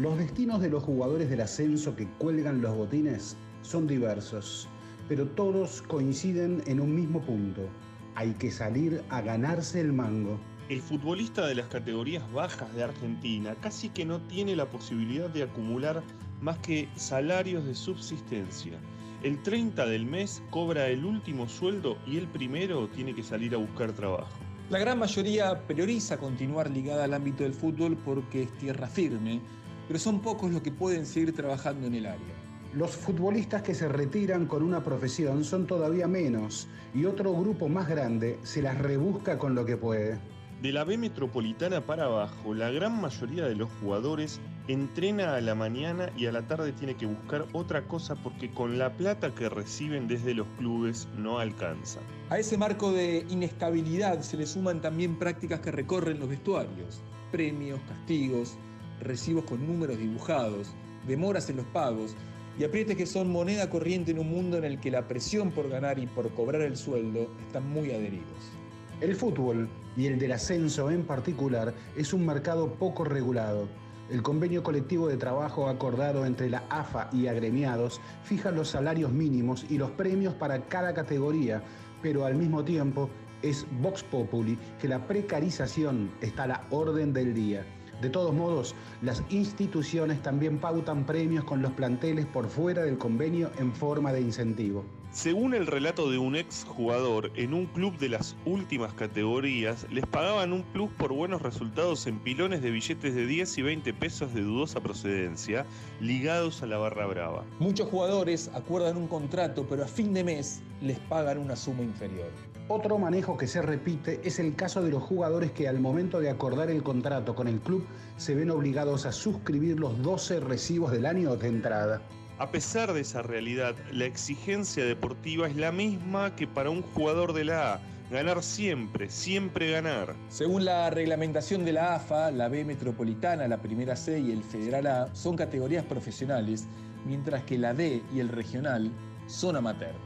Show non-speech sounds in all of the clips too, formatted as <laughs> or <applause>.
Los destinos de los jugadores del ascenso que cuelgan los botines son diversos, pero todos coinciden en un mismo punto. Hay que salir a ganarse el mango. El futbolista de las categorías bajas de Argentina casi que no tiene la posibilidad de acumular más que salarios de subsistencia. El 30 del mes cobra el último sueldo y el primero tiene que salir a buscar trabajo. La gran mayoría prioriza continuar ligada al ámbito del fútbol porque es tierra firme, pero son pocos los que pueden seguir trabajando en el área. Los futbolistas que se retiran con una profesión son todavía menos y otro grupo más grande se las rebusca con lo que puede. De la B metropolitana para abajo, la gran mayoría de los jugadores entrena a la mañana y a la tarde tiene que buscar otra cosa porque con la plata que reciben desde los clubes no alcanza. A ese marco de inestabilidad se le suman también prácticas que recorren los vestuarios, premios, castigos, recibos con números dibujados, demoras en los pagos y aprietes que son moneda corriente en un mundo en el que la presión por ganar y por cobrar el sueldo están muy adheridos. El fútbol, y el del ascenso en particular, es un mercado poco regulado. El convenio colectivo de trabajo acordado entre la AFA y agremiados fija los salarios mínimos y los premios para cada categoría, pero al mismo tiempo es Vox Populi que la precarización está a la orden del día. De todos modos, las instituciones también pautan premios con los planteles por fuera del convenio en forma de incentivo. Según el relato de un ex jugador, en un club de las últimas categorías les pagaban un plus por buenos resultados en pilones de billetes de 10 y 20 pesos de dudosa procedencia ligados a la barra brava. Muchos jugadores acuerdan un contrato, pero a fin de mes les pagan una suma inferior. Otro manejo que se repite es el caso de los jugadores que al momento de acordar el contrato con el club se ven obligados a suscribir los 12 recibos del año de entrada. A pesar de esa realidad, la exigencia deportiva es la misma que para un jugador de la A. Ganar siempre, siempre ganar. Según la reglamentación de la AFA, la B Metropolitana, la Primera C y el Federal A son categorías profesionales, mientras que la D y el Regional son amateur.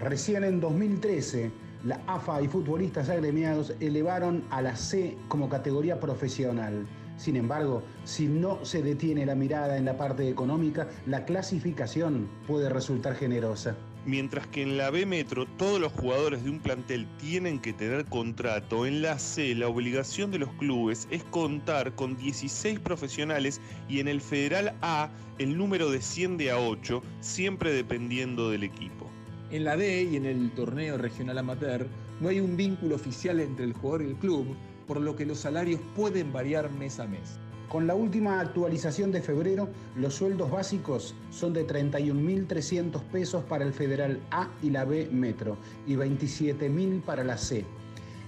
Recién en 2013, la AFA y futbolistas agremiados elevaron a la C como categoría profesional. Sin embargo, si no se detiene la mirada en la parte económica, la clasificación puede resultar generosa. Mientras que en la B Metro todos los jugadores de un plantel tienen que tener contrato, en la C la obligación de los clubes es contar con 16 profesionales y en el Federal A el número desciende a 8, siempre dependiendo del equipo. En la D y en el torneo regional amateur no hay un vínculo oficial entre el jugador y el club, por lo que los salarios pueden variar mes a mes. Con la última actualización de febrero, los sueldos básicos son de 31.300 pesos para el Federal A y la B Metro y 27.000 para la C.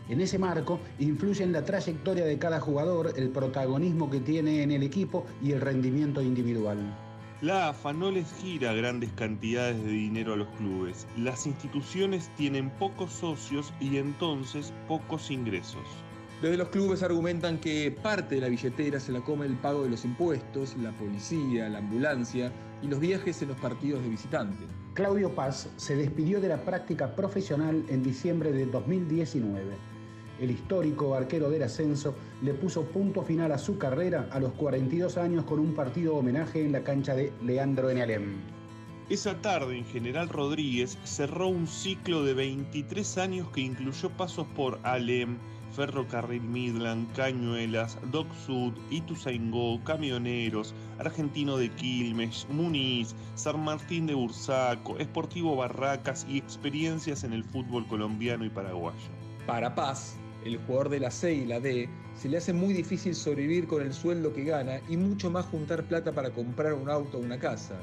En ese marco influyen la trayectoria de cada jugador, el protagonismo que tiene en el equipo y el rendimiento individual. La AFA no les gira grandes cantidades de dinero a los clubes. Las instituciones tienen pocos socios y entonces pocos ingresos. Desde los clubes argumentan que parte de la billetera se la come el pago de los impuestos, la policía, la ambulancia y los viajes en los partidos de visitante. Claudio Paz se despidió de la práctica profesional en diciembre de 2019. El histórico arquero del ascenso le puso punto final a su carrera a los 42 años con un partido homenaje en la cancha de Leandro en Alem. Esa tarde en General Rodríguez cerró un ciclo de 23 años que incluyó pasos por Alem, Ferrocarril Midland, Cañuelas, Doc Sud, Ituzaingó, Camioneros, Argentino de Quilmes, Muniz, San Martín de Bursaco, Esportivo Barracas y experiencias en el fútbol colombiano y paraguayo. Para Paz, el jugador de la C y la D, se le hace muy difícil sobrevivir con el sueldo que gana y mucho más juntar plata para comprar un auto o una casa.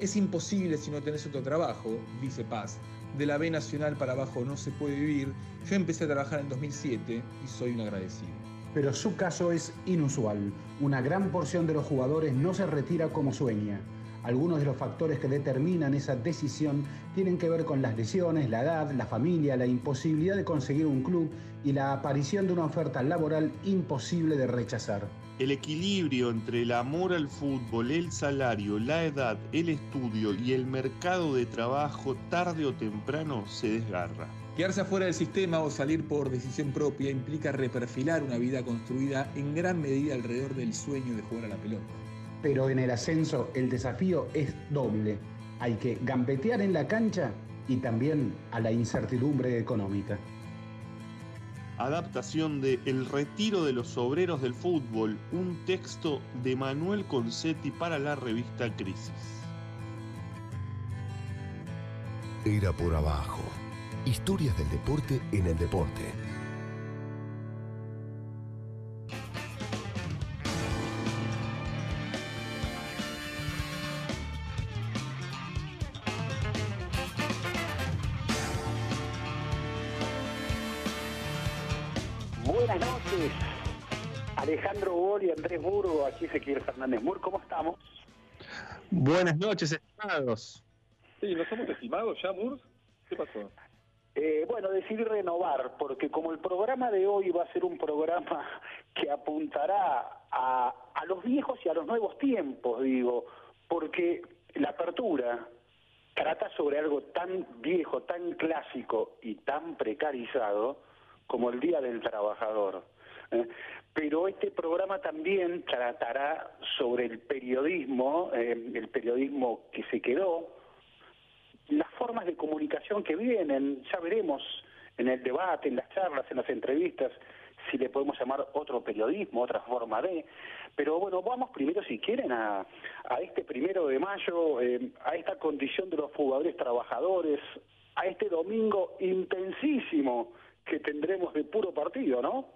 Es imposible si no tenés otro trabajo, dice Paz. De la B Nacional para abajo no se puede vivir. Yo empecé a trabajar en 2007 y soy un agradecido. Pero su caso es inusual. Una gran porción de los jugadores no se retira como sueña. Algunos de los factores que determinan esa decisión tienen que ver con las lesiones, la edad, la familia, la imposibilidad de conseguir un club y la aparición de una oferta laboral imposible de rechazar. El equilibrio entre el amor al fútbol, el salario, la edad, el estudio y el mercado de trabajo tarde o temprano se desgarra. Quedarse afuera del sistema o salir por decisión propia implica reperfilar una vida construida en gran medida alrededor del sueño de jugar a la pelota. Pero en el ascenso el desafío es doble. Hay que gambetear en la cancha y también a la incertidumbre económica. Adaptación de El retiro de los obreros del fútbol, un texto de Manuel Concetti para la revista Crisis. Era por abajo. Historias del deporte en el deporte. Buenas noches, Alejandro Bol y Andrés Burgo, aquí Ezequiel Fernández Mur, ¿cómo estamos? Buenas noches, estimados. Sí, ¿no somos estimados ya, Murs? ¿Qué pasó? Eh, bueno, decidí renovar, porque como el programa de hoy va a ser un programa <laughs> que apuntará a, a los viejos y a los nuevos tiempos, digo, porque la apertura trata sobre algo tan viejo, tan clásico y tan precarizado como el Día del Trabajador. ¿eh? Pero este programa también tratará sobre el periodismo, eh, el periodismo que se quedó, las formas de comunicación que vienen, ya veremos en el debate, en las charlas, en las entrevistas, si le podemos llamar otro periodismo, otra forma de. Pero bueno, vamos primero, si quieren, a, a este primero de mayo, eh, a esta condición de los jugadores trabajadores, a este domingo intensísimo que tendremos de puro partido, ¿no?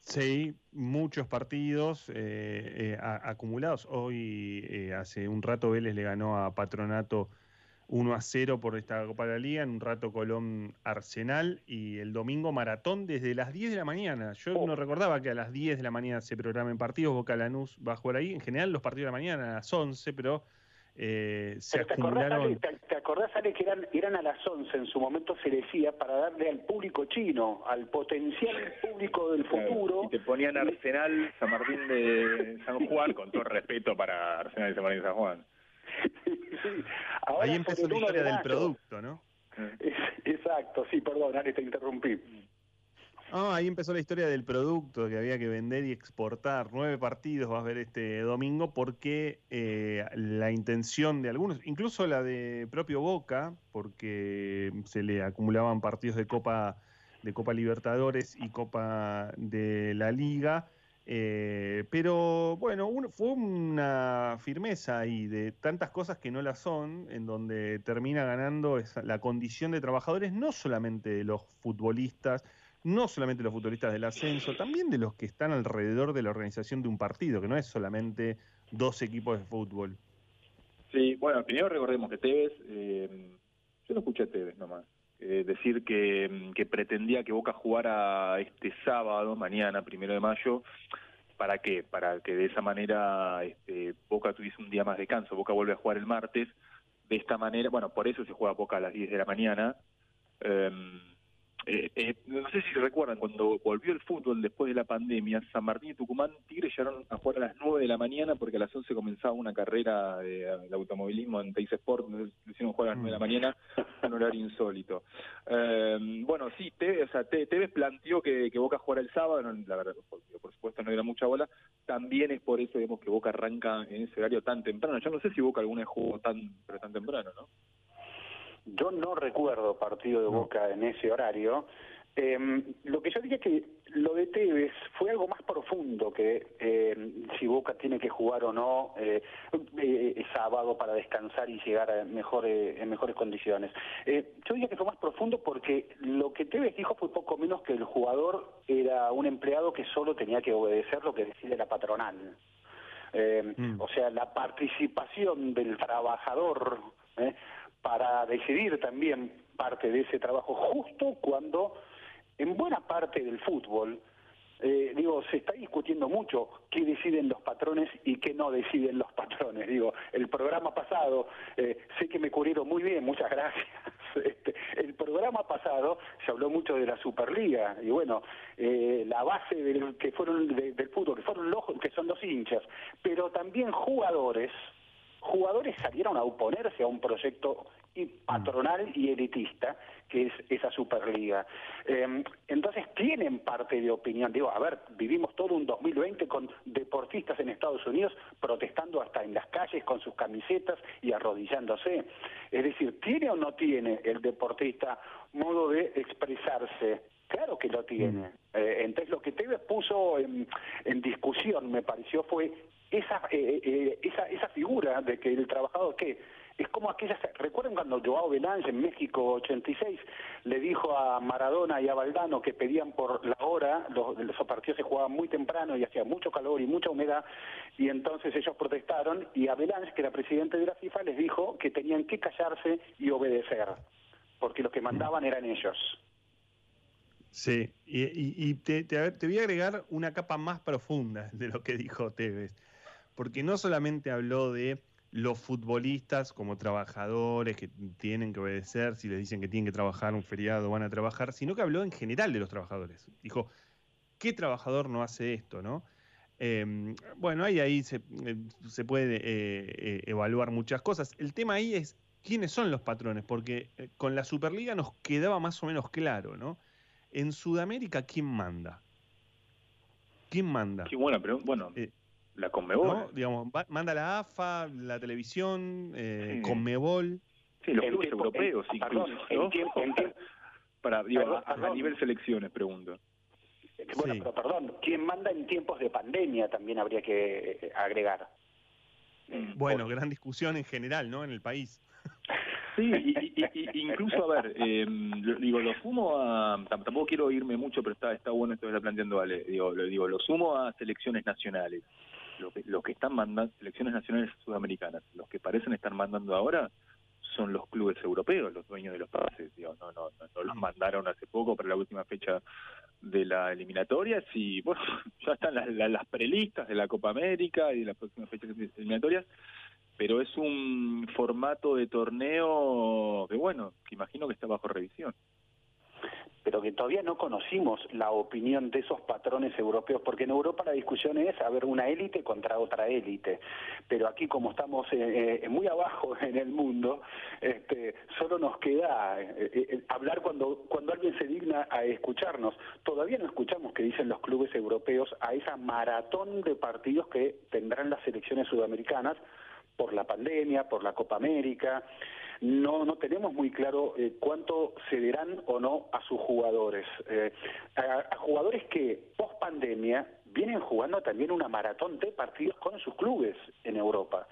Sí, muchos partidos eh, eh, a- acumulados. Hoy, eh, hace un rato, Vélez le ganó a Patronato 1 a 0 por esta Copa de la Liga, en un rato Colón Arsenal y el domingo maratón desde las 10 de la mañana. Yo Oh. no recordaba que a las 10 de la mañana se programen partidos, Boca Lanús va a jugar ahí. En general los partidos de la mañana a las 11, pero eh, se Pero ¿Te acordás, Ale, acumularon... te, acordás, Ale, que eran, eran a las 11 en su momento se decía para darle al público chino, al potencial público del futuro? Y te ponían Arsenal, San Martín de San Juan, con todo respeto para Arsenal y San Martín de San Juan. <laughs> Sí, ahora Ahí empezó el la 1 de historia del producto, ¿no? Exacto, sí, perdón, Ale, te interrumpí. Ah, ahí empezó la historia del producto que había que vender y exportar. Nueve partidos vas a ver este domingo porque eh, la intención de algunos, incluso la de propio Boca, porque se le acumulaban partidos de Copa de Copa Libertadores y Copa de la Liga. eh, pero bueno, fue una firmeza ahí de tantas cosas que no la son, en donde termina ganando la condición de trabajadores, no solamente de los futbolistas, no solamente los futbolistas del ascenso, también de los que están alrededor de la organización de un partido, que no es solamente dos equipos de fútbol. Sí, bueno, primero recordemos que Tevez, eh, yo no escuché a Tevez nomás, eh, decir que, mm, que pretendía que Boca jugara este sábado, mañana, primero de mayo, ¿para qué? Para que de esa manera este, Boca tuviese un día más de descanso. Boca vuelve a jugar el martes, de esta manera, bueno, por eso se juega Boca a las 10 de la mañana. Em, eh, eh, no sé si recuerdan, cuando volvió el fútbol después de la pandemia, San Martín y Tucumán Tigre llegaron a jugar a las 9 de la mañana porque a las 11 comenzaba una carrera de, automovilismo en Teis Sport, hicieron jugar a las 9 de la mañana, un horario insólito. Eh, bueno, sí, Tevez, o sea, planteó que, que Boca jugara el sábado, la verdad, por, por supuesto no era mucha bola, también es por eso digamos, que Boca arranca en ese horario tan temprano. Yo no sé si Boca alguna vez jugó tan, pero tan temprano, ¿no? Yo no recuerdo partido de Boca en ese horario. Eh, lo que yo diría que lo de Tevez fue algo más profundo que eh, si Boca tiene que jugar o no eh, eh, sábado para descansar y llegar a mejor, en mejores condiciones. Eh, yo diría que fue más profundo porque lo que Tevez dijo fue poco menos que el jugador era un empleado que solo tenía que obedecer lo que decide la patronal. Eh, Mm. O sea, la participación del trabajador ¿eh? Para decidir también parte de ese trabajo justo cuando en buena parte del fútbol, eh, digo, se está discutiendo mucho qué deciden los patrones y qué no deciden los <laughs> patrones. Digo, el programa pasado, eh, sé que me cubrieron muy bien, muchas gracias. <laughs> Este, el programa pasado se habló mucho de la Superliga y bueno, eh, la base del que fueron de- del fútbol, que fueron los que son los hinchas, pero también jugadores jugadores salieron a oponerse a un proyecto patronal y elitista que es esa Superliga. Eh, entonces tienen parte de opinión. Digo, a ver, vivimos todo un 2020 con deportistas en Estados Unidos protestando hasta en las calles con sus camisetas y arrodillándose. Es decir, ¿tiene o no tiene el deportista modo de expresarse? Claro que lo tiene. Mm. Eh, entonces lo que Tevez puso en, discusión, me pareció, fue esa, eh, eh, esa, esa figura de que el trabajador que es como aquellas, recuerden cuando Joao Belange en México 86 le dijo a Maradona y a Valdano que pedían por la hora, los, los partidos se jugaban muy temprano y hacía mucho calor y mucha humedad, y entonces ellos protestaron y a Belange, que era presidente de la FIFA, les dijo que tenían que callarse y obedecer, porque los que mandaban eran ellos. Sí, y, te, te, voy a agregar una capa más profunda de lo que dijo Tevez, porque no solamente habló de los futbolistas como trabajadores que tienen que obedecer, si les dicen que tienen que trabajar un feriado van a trabajar, sino que habló en general de los trabajadores. Dijo, ¿qué trabajador no hace esto? ¿no? Em, bueno, ahí, ahí se, eh, puede eh, eh, evaluar muchas cosas. El tema ahí es quiénes son los patrones, porque con la Superliga nos quedaba más o menos claro, ¿no? En Sudamérica, ¿quién manda? ¿Quién manda? Qué buena pero Bueno, la Conmebol. Digamos, manda la AFA, la televisión, eh, Conmebol. Sí, los clubes europeos incluso. Para, a, nivel selecciones, pregunto. Bueno, pero perdón, ¿quién manda en tiempos de pandemia también habría que eh, agregar? Mm, bueno, gran discusión en general, ¿no? En el país. <laughs> Sí, y, incluso, a ver, eh, digo, lo sumo a, tampoco quiero irme mucho, pero está, está bueno esto que está planteando Ale, digo, lo, digo, lo sumo a selecciones nacionales los que, están mandando, selecciones nacionales sudamericanas, los que parecen estar mandando ahora son los clubes europeos, los dueños de los pases. no, no, no, no los mandaron hace poco para la última fecha de la eliminatoria y bueno, <laughs> ya están las, las, prelistas de la Copa América y de las próximas fechas eliminatorias, pero es un formato de torneo que bueno, que imagino que está bajo revisión pero que todavía no conocimos la opinión de esos patrones europeos, porque en Europa la discusión es haber una élite contra otra élite, pero aquí como estamos eh, eh, muy abajo <laughs> en el mundo, este, solo nos queda eh, hablar cuando, cuando alguien se digna a escucharnos. Todavía no escuchamos qué dicen los clubes europeos a esa maratón de partidos que tendrán las selecciones sudamericanas por la pandemia, por la Copa América no, no tenemos muy claro eh, cuánto cederán o no a sus jugadores. Eh, a, jugadores que post pandemia vienen jugando también una maratón de partidos con sus clubes en Europa.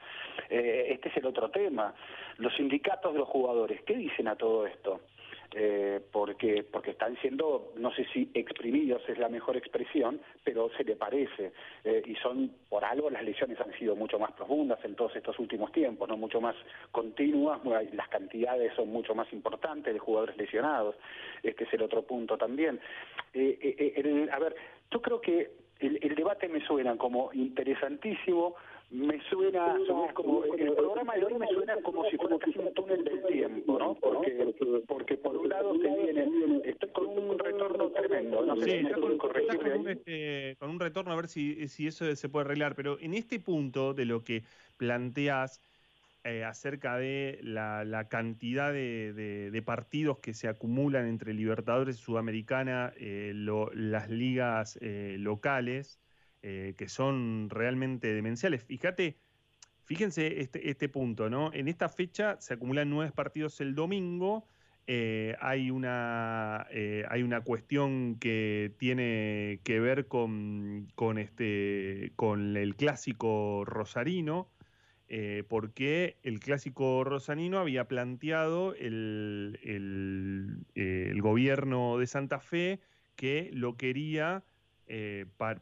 Eh, este es el otro tema. Los sindicatos de los jugadores, ¿qué dicen a todo esto? Eh, porque, porque están siendo, no sé si exprimidos es la mejor expresión, pero se le parece. Eh, y son, por algo, las lesiones han sido mucho más profundas en todos estos últimos tiempos, no mucho más continuas, las cantidades son mucho más importantes de jugadores lesionados. Este es el otro punto también. Eh, a ver, yo creo que el debate me suena como interesantísimo, me suena, como el programa de hoy me suena como si fuera casi un túnel del tiempo, ¿no? Porque, porque por un lado se viene, estoy con un retorno tremendo, no sé, con, este, con un retorno a ver si, si eso se puede arreglar, pero en este punto de lo que planteas eh, acerca de la, cantidad de, partidos que se acumulan entre Libertadores y Sudamericana, eh, las ligas eh, locales, eh, que son realmente demenciales. Fíjate, fíjense este, este, punto, ¿no? En esta fecha se acumulan nueve partidos el domingo. Eh, hay, una, eh, hay una cuestión que tiene que ver con, con, este, con el clásico rosarino, porque el clásico rosarino había planteado el, el, gobierno de Santa Fe que lo quería,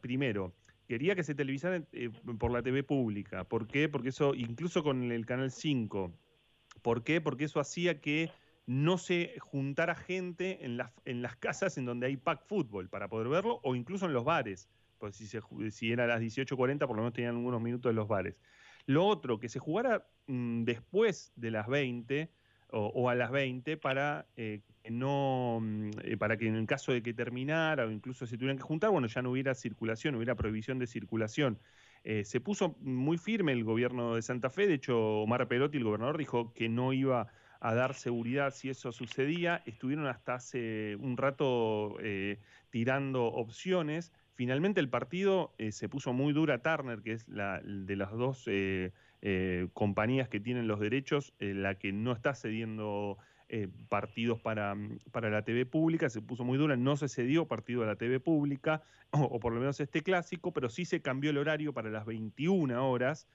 primero, quería que se televisara eh, por la TV pública. ¿Por qué? Porque eso, incluso con el Canal 5, ¿por qué? Porque eso hacía que no se juntara gente en las, en las casas en donde hay pack fútbol para poder verlo, o incluso en los bares. Pues si, se, si era a las 18.40, por lo menos tenían algunos minutos en los bares. Lo otro, que se jugara mm, después de las 20 o, a las 20 para eh, no mm, eh, para que en caso de que terminara o incluso se tuvieran que juntar, bueno, ya no hubiera circulación, hubiera prohibición de circulación. Eh, se puso muy firme el gobierno de Santa Fe, de hecho Omar Perotti, el gobernador, dijo que no iba a dar seguridad si eso sucedía. Estuvieron hasta hace un rato tirando opciones. Finalmente el partido se puso muy dura Turner, que es la de las dos eh, compañías que tienen los derechos, la que no está cediendo partidos para, para, la TV pública, se puso muy dura, no se cedió partido a la TV pública, <laughs> o, por lo menos este clásico, pero sí se cambió el horario para las 21 horas,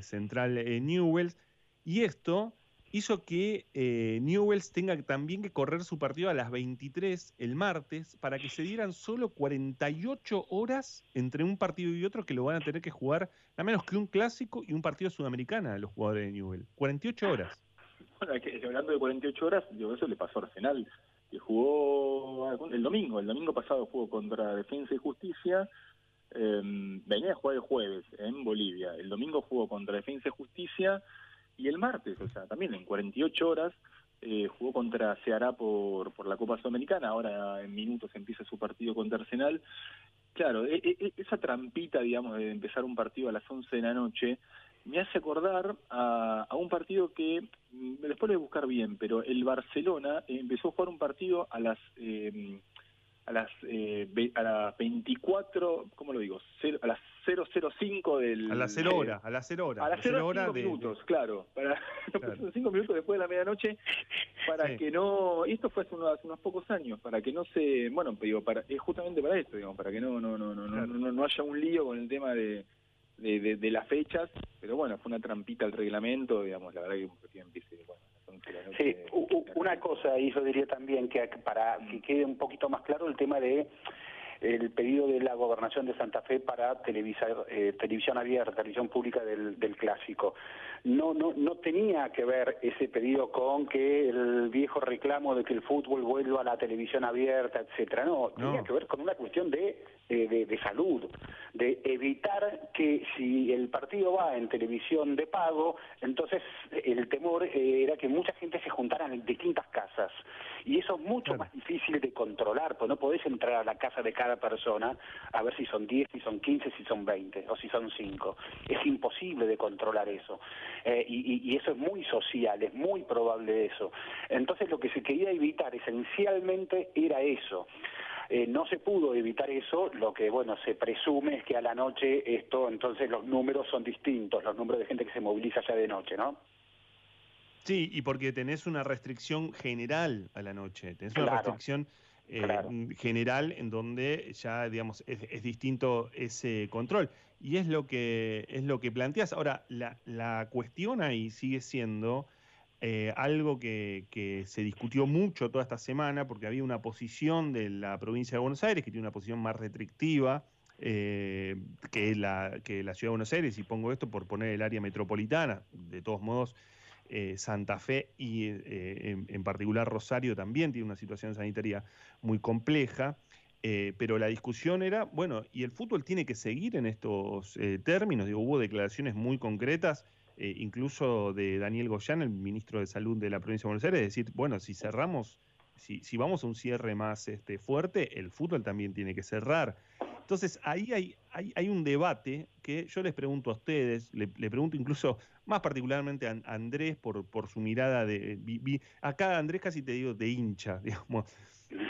central Newells, y esto hizo que eh, Newells tenga también que correr su partido a las 23 el martes para que se dieran solo 48 horas entre un partido y otro que lo van a tener que jugar a menos que un clásico y un partido sudamericana los jugadores de Newell. 48 horas. Bueno, hablando de 48 horas, yo eso le pasó a Arsenal, que jugó el domingo, el domingo pasado jugó contra Defensa y Justicia, eh, venía a jugar el jueves en Bolivia, el domingo jugó contra Defensa y Justicia, y el martes, o sea, también en 48 horas, eh, jugó contra Ceará por, por la Copa Sudamericana, ahora en minutos empieza su partido contra Arsenal. Claro, e, e, e, esa trampita, digamos, de empezar un partido a las 11 de la noche, me hace acordar a, a un partido que, mm, después de buscar bien, pero el Barcelona empezó a jugar un partido a las... Eh, a las eh, a las 24, ¿cómo lo digo? a las 005 del... A las 0 horas, a las 0 horas. A las 0 horas minutos, claro. Para, <laughs> claro. 5 minutos después de la medianoche, para que no... Y esto fue hace unos, hace unos, pocos años, para que no se... Bueno, digo, para, es justamente para esto, digamos, para que no, no, no, no, no, no, no haya un lío con el tema de, de, de, las fechas, pero bueno, fue una trampita al reglamento, digamos, la verdad que un partido empiece... Bueno, Sí, una cosa, y yo diría también que para que quede un poquito más claro el tema de el pedido de la gobernación de Santa Fe para televisar, eh, televisión abierta, televisión pública del, del clásico. No, no, no tenía que ver ese pedido con que el viejo reclamo de que el fútbol vuelva a la televisión abierta, etcétera. No, tenía que ver con una cuestión de, de, de, salud, de evitar que si el partido va en televisión de pago, entonces el temor era que mucha gente se juntara en distintas casas. Y eso es mucho más difícil de controlar, pues no podés entrar a la casa de cada persona a ver si son 10, si son 15, si son 20 o si son 5. Es imposible de controlar eso. Eh, y, y, eso es muy social, es muy probable eso. Entonces lo que se quería evitar esencialmente era eso. Eh, no se pudo evitar eso, lo que bueno se presume es que a la noche esto, entonces los números son distintos, los números de gente que se moviliza ya de noche, ¿no? Sí, y porque tenés una restricción general a la noche, tenés una restricción eh, general en donde ya, digamos, es, distinto ese control. Y es lo que, es lo que planteas. Ahora, la, la cuestión ahí sigue siendo eh, algo que, que, se discutió mucho toda esta semana, porque había una posición de la provincia de Buenos Aires que tiene una posición más restrictiva. Eh, que, la, que la ciudad de Buenos Aires, y pongo esto por poner el área metropolitana, de todos modos, eh, Santa Fe y eh, en, particular Rosario también tiene una situación sanitaria muy compleja. Eh, pero la discusión era, bueno, y el fútbol tiene que seguir en estos términos. Digo, hubo declaraciones muy concretas, incluso de Daniel Goyán, el ministro de Salud de la provincia de Buenos Aires, decir, bueno, si cerramos, si, si vamos a un cierre más este, fuerte, el fútbol también tiene que cerrar. Entonces, ahí hay, hay, un debate que yo les pregunto a ustedes, le, pregunto incluso más particularmente a Andrés por, por su mirada de... acá Andrés casi te digo de hincha, <laughs> digamos,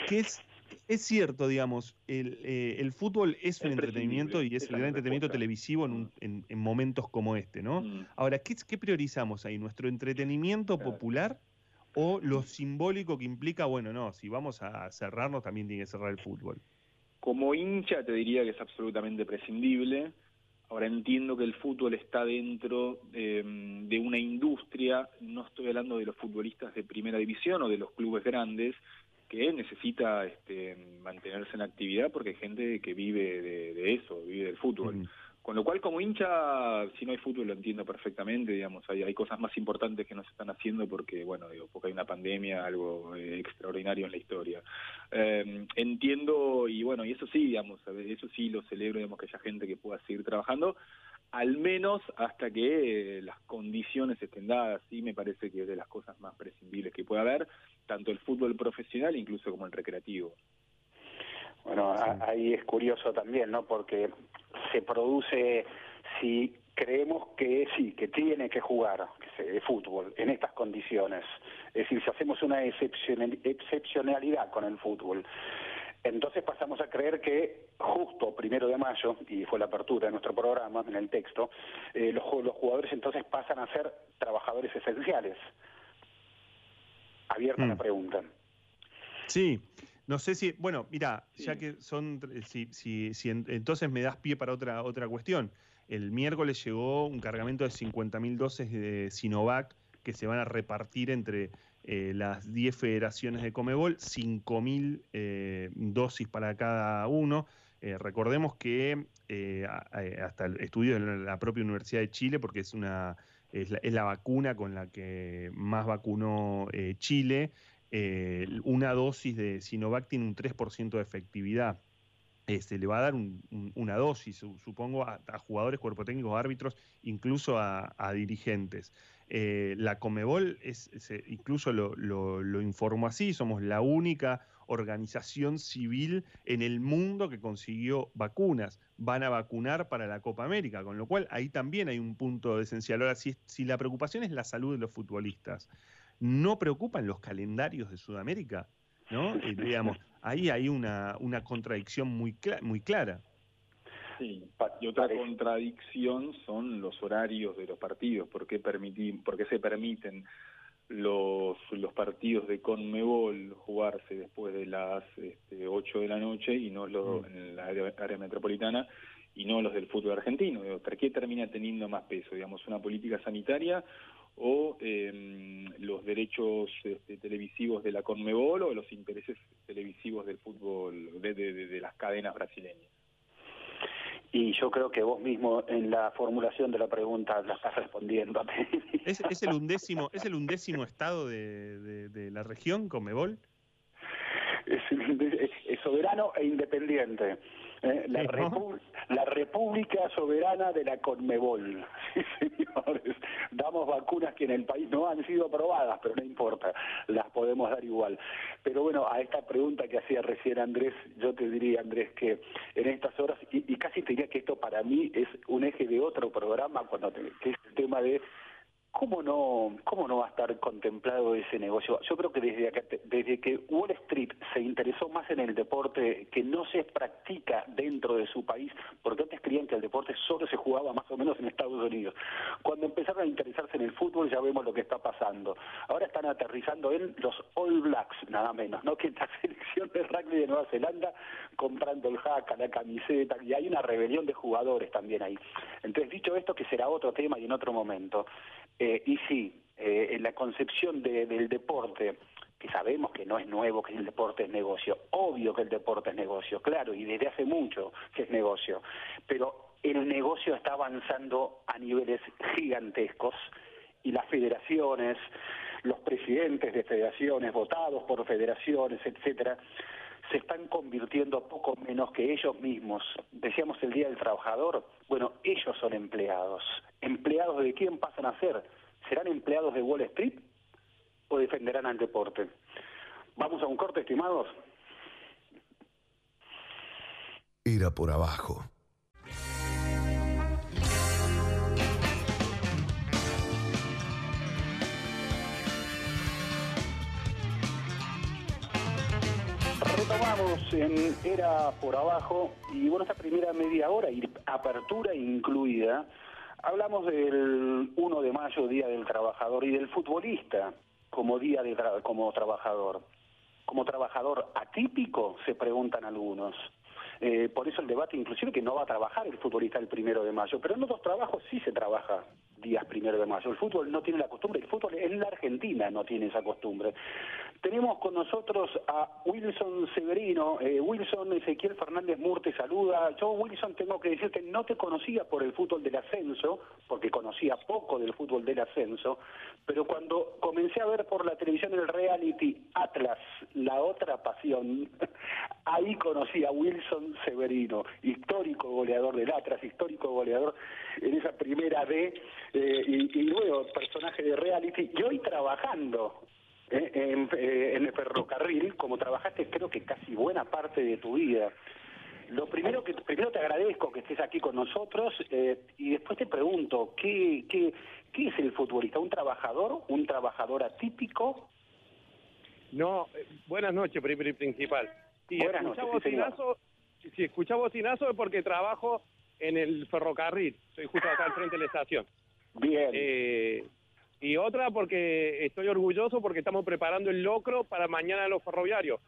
que es, es cierto, digamos, el, eh, el fútbol es un entretenimiento y es el gran entretenimiento televisivo en, en, momentos como este, ¿no? Mm. Ahora, ¿qué, ¿qué, priorizamos ahí? ¿Nuestro entretenimiento popular o lo simbólico que implica, bueno, no, si vamos a cerrarnos también tiene que cerrar el fútbol? Como hincha te diría que es absolutamente prescindible. Ahora entiendo que el fútbol está dentro em, de una industria, no estoy hablando de los futbolistas de primera división o de los clubes grandes, que necesita este, mantenerse en actividad porque hay gente que vive de, eso, vive del fútbol. Con lo cual, como hincha, si no hay fútbol lo entiendo perfectamente, digamos, hay, hay cosas más importantes que no se están haciendo porque, bueno, digo, porque hay una pandemia, algo eh, extraordinario en la historia. Eh, entiendo, y bueno, y eso sí, digamos, eso sí lo celebro, digamos, que haya gente que pueda seguir trabajando, al menos hasta que eh, las condiciones estén dadas, sí me parece que es de las cosas más prescindibles que puede haber, tanto el fútbol profesional incluso como el recreativo. Bueno, ahí es curioso también, ¿no? Porque se produce, si creemos que sí, que tiene que jugar que fútbol en estas condiciones, Es decir, si hacemos una excepcionalidad con el fútbol, entonces pasamos a creer que justo primero de mayo, y fue la apertura de nuestro programa en el texto, eh, los, jugadores entonces pasan a ser trabajadores esenciales. Abierta la mm. pregunta. Sí, no sé si, bueno, mira, ya que son, si, si, si entonces me das pie para otra, otra cuestión. El miércoles llegó un cargamento de 50.000 dosis de Sinovac que se van a repartir entre eh, las 10 federaciones de Comebol, 5.000 eh, dosis para cada uno. Eh, recordemos que hasta el estudio de la propia Universidad de Chile, porque es, una, es, la, vacuna con la que más vacunó Chile, una dosis de Sinovac tiene un 3% de efectividad. se le va a dar una dosis, supongo, a, jugadores, cuerpo técnicos, árbitros, incluso a dirigentes. Eh, la Comebol es, incluso lo, informó así, somos la única organización civil en el mundo que consiguió vacunas. Van a vacunar para la Copa América, con lo cual ahí también hay un punto esencial. Ahora, si, la preocupación es la salud de los futbolistas, ¿no preocupan los calendarios de Sudamérica? ¿No? Eh, digamos, ahí hay una, contradicción muy clara. Sí, y otra contradicción son los horarios de los partidos. ¿Por qué, se permiten los, los partidos de Conmebol jugarse después de las este, 8 de la noche y no los mm. en la área, metropolitana y no los del fútbol argentino? ¿Por qué termina teniendo más peso? Digamos, una política sanitaria o em, los derechos este, televisivos de la Conmebol o los intereses televisivos del fútbol, de las cadenas brasileñas. Y yo creo que vos mismo en la formulación de la pregunta la estás respondiendo. <laughs> ¿Es, es el undécimo es el undécimo estado de, de, la región, Comebol? Es, es soberano e independiente. Eh, la, la, República Soberana de la Conmebol. <laughs> Sí, señores. Damos vacunas que en el país no han sido aprobadas, pero no importa, las podemos dar igual. Pero bueno, a esta pregunta que hacía recién Andrés, yo te diría, Andrés, que en estas horas, y, casi te diría que esto para mí es un eje de otro programa, cuando que es el tema de ¿Cómo no, ¿Cómo no va a estar contemplado ese negocio? Yo creo que desde, desde que Wall Street se interesó más en el deporte que no se practica dentro de su país, porque antes creían que el deporte solo se jugaba más o menos en Estados Unidos. Cuando empezaron a interesarse en el fútbol ya vemos lo que está pasando. Ahora están aterrizando en los All Blacks, nada menos, ¿no? <laughs> que la selección de rugby de Nueva Zelanda comprando el jaca, la camiseta, y hay una rebelión de jugadores también ahí. Entonces, dicho esto, que será otro tema y en otro momento, eh, y sí, eh, la concepción del deporte, que sabemos que no es nuevo, que el deporte es negocio, obvio que el deporte es negocio, claro, y desde hace mucho que es negocio, pero el negocio está avanzando a niveles gigantescos y las federaciones, los presidentes de federaciones, votados por federaciones, etcétera, se están convirtiendo poco menos que ellos mismos. Decíamos el Día del Trabajador, bueno, ellos son empleados. ¿Empleados de quién pasan a ser? ¿Serán empleados de Wall Street o defenderán al deporte? Vamos a un corte, estimados. Era por abajo. Retomamos en Era por Abajo y bueno, esta primera media hora y apertura incluida, hablamos del 1 de mayo, Día del Trabajador, y del futbolista como día de como trabajador. Como trabajador atípico, se preguntan algunos. Eh, por eso el debate inclusive que no va a trabajar el futbolista el primero de mayo, pero en otros trabajos sí se trabaja días primero de mayo. El fútbol no tiene la costumbre, el fútbol en la Argentina no tiene esa costumbre. Tenemos con nosotros a Wilson Severino. Eh, Wilson Ezequiel Fernández Mur te saluda. Yo, Wilson, tengo que decirte, no te conocía por el fútbol del ascenso, porque conocía poco del fútbol del ascenso, pero cuando comencé a ver por la televisión el reality Atlas, la otra pasión, <laughs> ahí conocí a Wilson Severino, histórico goleador del Atlas, histórico goleador en esa primera D, eh, y, y luego personaje de reality, y hoy trabajando eh, eh, en, el ferrocarril, como trabajaste creo que casi buena parte de tu vida. Lo primero que primero te agradezco que estés aquí con nosotros eh, y después te pregunto, ¿qué, qué, ¿qué es el futbolista? ¿Un trabajador? ¿Un trabajador atípico? No, buenas noches, primero y principal. Buenas noches, sí, señor. Si, escucha bocinazo es porque trabajo en el ferrocarril. Estoy justo acá al frente de la estación. Bien. Eh, y otra porque estoy orgulloso porque estamos preparando el locro para mañana los ferroviarios.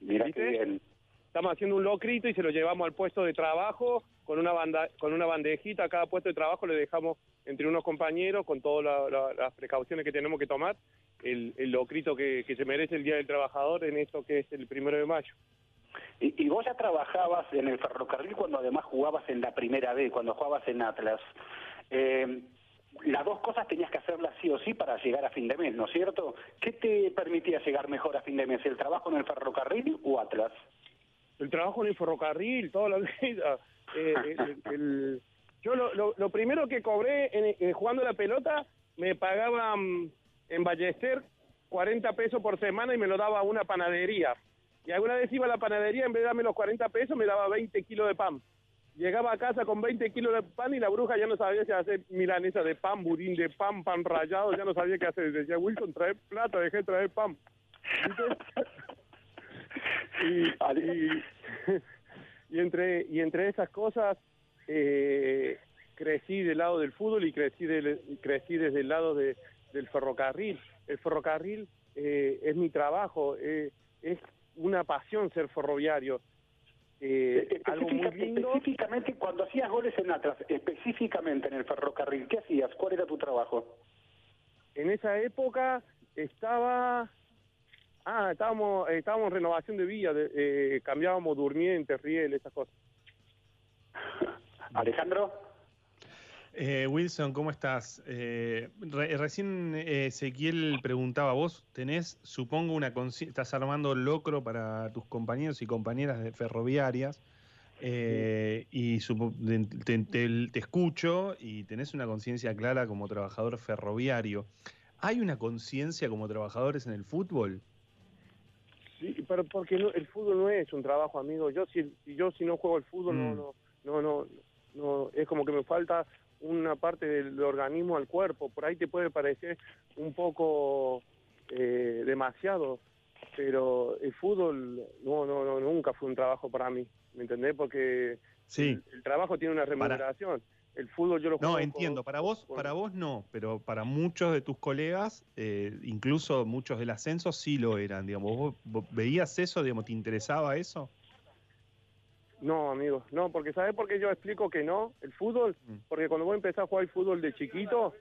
Mira ¿viste? qué bien. Estamos haciendo un locrito y se lo llevamos al puesto de trabajo con una banda, con una bandejita a cada puesto de trabajo le dejamos entre unos compañeros con todas la- la- las precauciones que tenemos que tomar el, el locrito que, que se merece el Día del Trabajador en esto que es el primero de mayo. Y, y vos ya trabajabas en el ferrocarril cuando además jugabas en la primera B, cuando jugabas en Atlas. Eh, las dos cosas tenías que hacerlas sí o sí para llegar a fin de mes, ¿no es cierto? ¿Qué te permitía llegar mejor a fin de mes, el trabajo en el ferrocarril o Atlas? el trabajo en el ferrocarril, toda la <laughs> vida. Eh, el- <laughs> el- yo lo, lo- lo primero que cobré en, en jugando la pelota, me pagaban en Ballester 40 pesos por semana y me lo daba una panadería. Y alguna vez iba a la panadería, en vez de darme los 40 pesos, me daba 20 kilos de pan. Llegaba a casa con 20 kilos de pan y la bruja ya no sabía si hacer milanesa de pan, budín de pan, pan rallado, ya no sabía qué hacer. Decía, Wilson, trae plata, dejé de traer pan. <laughs> <laughs> y, entre y entre esas cosas eh, crecí del lado del fútbol y crecí del, crecí desde el lado de, del ferrocarril el ferrocarril eh, es mi trabajo eh, es una pasión ser ferroviario eh, algo muy Específica- lindo Específicamente, cuando hacías goles en Atlas, específicamente en el ferrocarril, ¿qué hacías? ¿Cuál era tu trabajo? en esa época estaba ah estábamos estábamos en renovación de vía de- eh, cambiábamos durmientes riel esas cosas <laughs> Alejandro. Eh, Wilson, ¿cómo estás? Eh, re- recién eh, Ezequiel preguntaba, vos tenés, supongo, una conciencia, estás armando locro para tus compañeros y compañeras de ferroviarias, eh, y te, te- te escucho y tenés una conciencia clara como trabajador ferroviario. ¿Hay una conciencia como trabajadores en el fútbol? Sí, pero porque no- el fútbol no es un trabajo, amigo. Yo si, si yo si no juego el fútbol Mm. no, no no no no es como que me falta una parte del organismo al cuerpo. Por ahí te puede parecer un poco eh, demasiado, pero el fútbol no no no nunca fue un trabajo para mí, ¿me entendés? Porque Sí. el, el trabajo tiene una remuneración. El fútbol yo lo juego No, entiendo. Para vos, para vos no, pero para muchos de tus colegas, eh, incluso muchos del ascenso, sí lo eran. Digamos, ¿Vos, vos veías eso? Digamos, ¿Te interesaba eso? No, amigo, no, porque ¿sabes por qué yo explico que no? El fútbol, Mm. porque cuando vos empezás a jugar el fútbol de chiquito,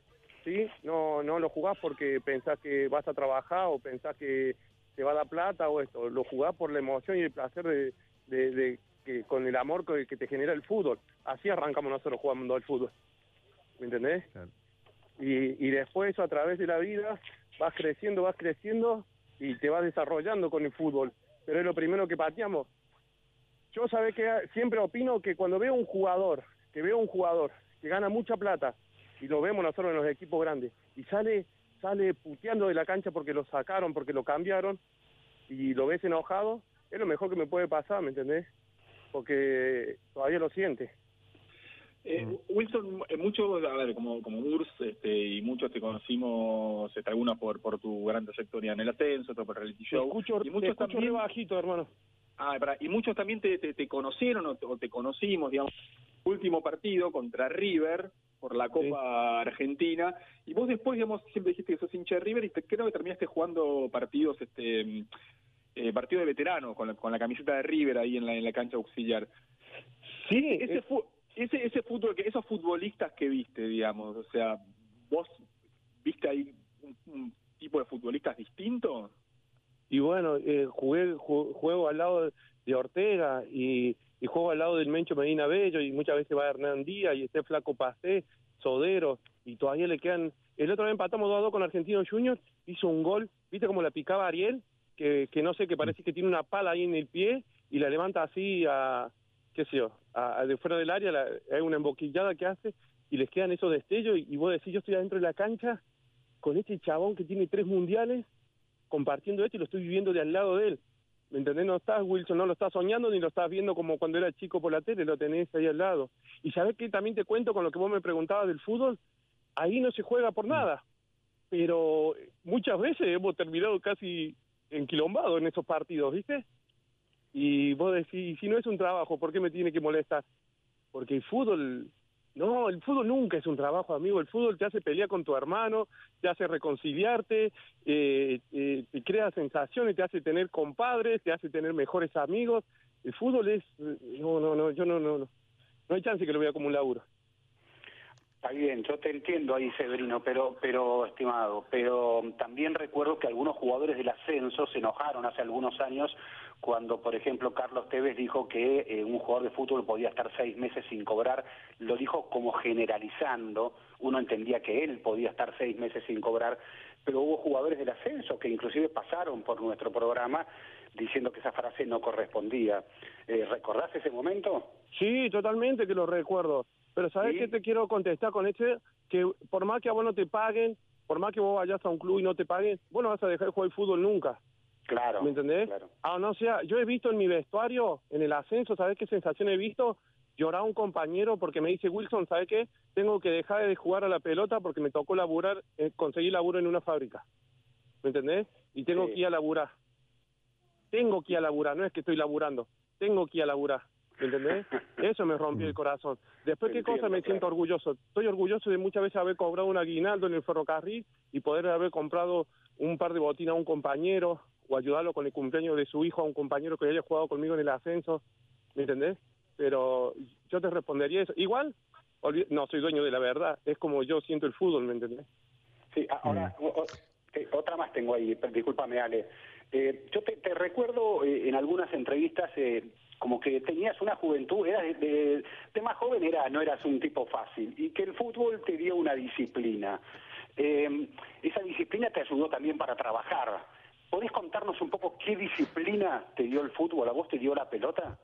¿sí? No, no lo jugás porque pensás que vas a trabajar o pensás que te va a dar plata o esto. Lo jugás por la emoción y el placer de, de, de que con el amor que, que te genera el fútbol. Así arrancamos nosotros jugando al fútbol. ¿Me entendés? Claro. Y, y después a través de la vida vas creciendo, vas creciendo y te vas desarrollando con el fútbol. Pero es lo primero que pateamos. Yo sabés que siempre opino que cuando veo un jugador, que veo un jugador que gana mucha plata, y lo vemos nosotros en los equipos grandes, y sale, sale puteando de la cancha porque lo sacaron, porque lo cambiaron, y lo ves enojado, es lo mejor que me puede pasar, ¿me entendés? Porque todavía lo siente. Eh, Wilson, eh, muchos, a ver, como, como este, y muchos te conocimos, este, algunos por, por tu gran trayectoria en el ascenso, otros por el reality Te show. escucho, y te muchos escucho también, bajito, hermano. Ah, y muchos también te, te, te conocieron o te, o te conocimos, digamos, último partido contra River por la Copa Argentina, y vos después, digamos, siempre dijiste que sos hincha de River y te, creo que terminaste jugando partidos, este, eh, partido de veteranos con la, con la camiseta de River ahí en la, en la cancha auxiliar. Sí, ese, es- fu- ese, ese fútbol, que esos futbolistas que viste, digamos, o sea, vos viste ahí un, un tipo de futbolistas distintos. Y bueno, eh, jugué, ju- juego al lado de Ortega y, juego al lado del Mencho Medina Bello y muchas veces va Hernán Díaz y este flaco Pacé, Sodero y todavía le quedan... El otro día empatamos 2 a 2 con Argentino Junior, hizo un gol, ¿viste cómo la picaba Ariel? Que, que no sé, que parece que tiene una pala ahí en el pie y la levanta así a, qué sé yo, a de fuera del área, la- hay una emboquillada que hace y les quedan esos destellos y, y vos decís, yo estoy adentro de la cancha con este chabón que tiene tres mundiales compartiendo esto y lo estoy viviendo de al lado de él. ¿Me entendés? No estás, Wilson, no lo estás soñando ni lo estás viendo como cuando era chico por la tele, lo tenés ahí al lado. Y sabés que también te cuento con lo que vos me preguntabas del fútbol, ahí no se juega por nada. pero muchas veces hemos terminado casi enquilombados en esos partidos, ¿viste? Y vos decís, si no es un trabajo, ¿por qué me tiene que molestar? Porque el fútbol, no, el fútbol nunca es un trabajo, amigo. El fútbol te hace pelear con tu hermano, te hace reconciliarte, eh, eh, te crea sensaciones, te hace tener compadres, te hace tener mejores amigos. El fútbol es, no, no, no, yo no, no, no, no hay chance que lo vea como un laburo. Está bien, yo te entiendo ahí, Severino, pero, pero, estimado, pero también recuerdo que algunos jugadores del ascenso se enojaron hace algunos años cuando, por ejemplo, Carlos Tevez dijo que eh, un jugador de fútbol podía estar seis meses sin cobrar, lo dijo como generalizando, uno entendía que él podía estar seis meses sin cobrar, pero hubo jugadores del ascenso que inclusive pasaron por nuestro programa diciendo que esa frase no correspondía. Eh, ¿Recordás ese momento? Sí, totalmente que lo recuerdo. Pero ¿sabes qué te quiero contestar con este? Que por más que a vos no te paguen, por más que vos vayas a un club y no te paguen, vos no vas a dejar de jugar fútbol nunca. Claro. ¿Me entendés? Claro. Ah, no, o sea, yo he visto en mi vestuario, en el ascenso, ¿sabes qué sensación he visto? Llorar a un compañero porque me dice, Wilson, ¿sabes qué? Tengo que dejar de jugar a la pelota porque me tocó laburar, eh, conseguir laburo en una fábrica. ¿Me entendés? Y tengo Sí. que ir a laburar. Tengo que ir a laburar, no es que estoy laburando. Tengo que ir a laburar. ¿Me entendés? <laughs> Eso me rompió el corazón. Después, ¿qué cosa me siento orgulloso? Estoy orgulloso de muchas veces haber cobrado un aguinaldo en el ferrocarril y poder haber comprado un par de botines a un compañero o ayudarlo con el cumpleaños de su hijo a un compañero que haya jugado conmigo en el ascenso. ¿Me entendés? Pero yo te respondería eso. Igual, no soy dueño de la verdad. Es como yo siento el fútbol, ¿me entendés? Sí, a- ahora, o- o- eh, otra más tengo ahí, discúlpame, Ale. Eh, yo te, te recuerdo eh, en algunas entrevistas eh, como que tenías una juventud, eras de, de- de más joven, era, no eras un tipo fácil, y que el fútbol te dio una disciplina. Eh, esa disciplina te ayudó también para trabajar. ¿Podés contarnos un poco qué disciplina te dio el fútbol? ¿A vos te dio la pelota?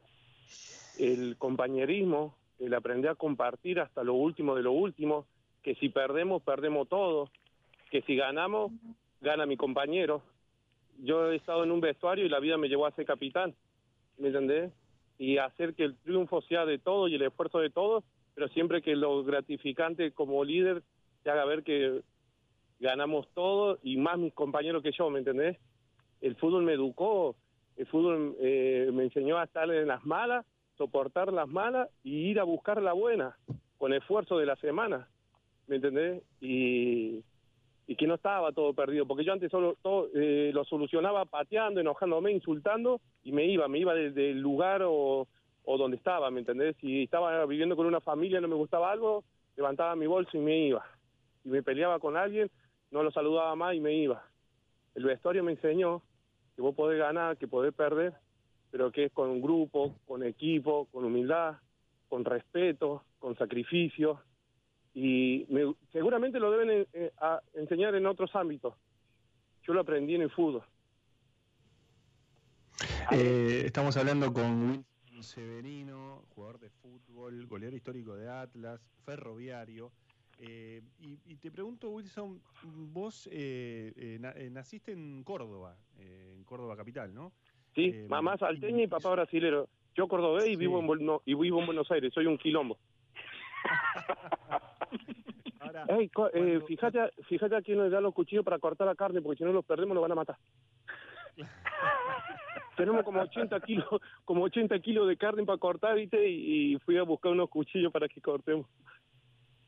el compañerismo, el aprender a compartir hasta lo último de lo último, que si perdemos, perdemos todo, que si ganamos, gana mi compañero. Yo he estado en un vestuario y la vida me llevó a ser capitán, ¿me entendés? Y hacer que el triunfo sea de todos y el esfuerzo de todos, pero siempre que lo gratificante como líder te haga ver que ganamos todos y más mis compañeros que yo, ¿me entendés? El fútbol me educó, el fútbol eh, me enseñó a estar en las malas, soportar las malas y ir a buscar la buena, con esfuerzo de la semana, ¿me entendés? Y, que no estaba todo perdido, porque yo antes solo eh, lo solucionaba pateando, enojándome, insultando, y me iba, me iba desde el lugar o, o donde estaba, ¿me entendés? Si estaba viviendo con una familia, no me gustaba algo, levantaba mi bolso y me iba. Si me peleaba con alguien, no lo saludaba más y me iba. El vestuario me enseñó que vos podés ganar, que podés perder, pero que es con un grupo, con equipo, con humildad, con respeto, con sacrificio. Y me- seguramente lo deben eh, eh, a- enseñar en otros ámbitos. Yo lo aprendí en el fútbol. Eh, estamos hablando con Wilson Severino, jugador de fútbol, goleador histórico de Atlas, ferroviario. Eh, y, y te pregunto, Wilson, vos eh, eh, eh, naciste en Córdoba, eh, en Córdoba capital, ¿no? Sí, mamá salteña y papá brasilero. Yo cordobés y Sí. vivo en y vivo en Buenos Aires, soy un quilombo. <laughs> Ahora, Ey, co- cuando- fíjate, fíjate a quién nos da los cuchillos para cortar la carne, porque si no los perdemos nos van a matar. <laughs> Tenemos como 80 kilos, como 80 kilos de carne para cortar, ¿viste? Y, y fui a buscar unos cuchillos para que cortemos.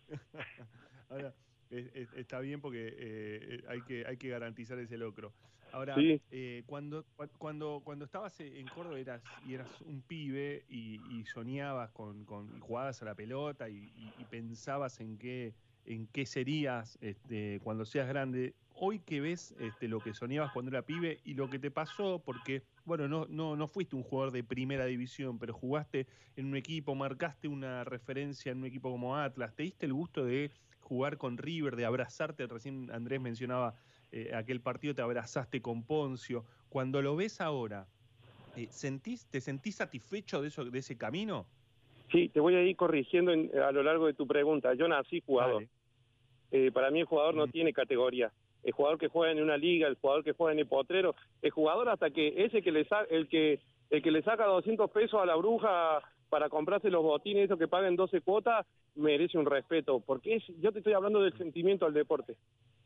<laughs> Ahora, es- es- está bien porque eh, eh, hay que hay que garantizar ese locro. Ahora, Sí. eh, cuando cua- cuando cuando estabas en Córdoba eras y eras un pibe y, y soñabas con, con y jugabas a la pelota y, y- y pensabas en qué en qué serías este, cuando seas grande. Hoy que ves este, lo que soñabas cuando era pibe y lo que te pasó, porque bueno, no, no, no fuiste un jugador de primera división, pero jugaste en un equipo, marcaste una referencia en un equipo como Atlas, te diste el gusto de jugar con River, de abrazarte, recién Andrés mencionaba eh, aquel partido, te abrazaste con Poncio, cuando lo ves ahora, eh, ¿sentís, ¿te sentís satisfecho de, eso, de ese camino? Sí, te voy a ir corrigiendo en- a lo largo de tu pregunta. Yo nací jugador. Eh, para mí el jugador no tiene categoría. El jugador que juega en una liga, el jugador que juega en el potrero, el jugador hasta que ese que le sa- el que el que le saca 200 pesos a la bruja para comprarse los botines, esos que paguen 12 cuotas, merece un respeto, porque es, yo te estoy hablando del sentimiento al deporte.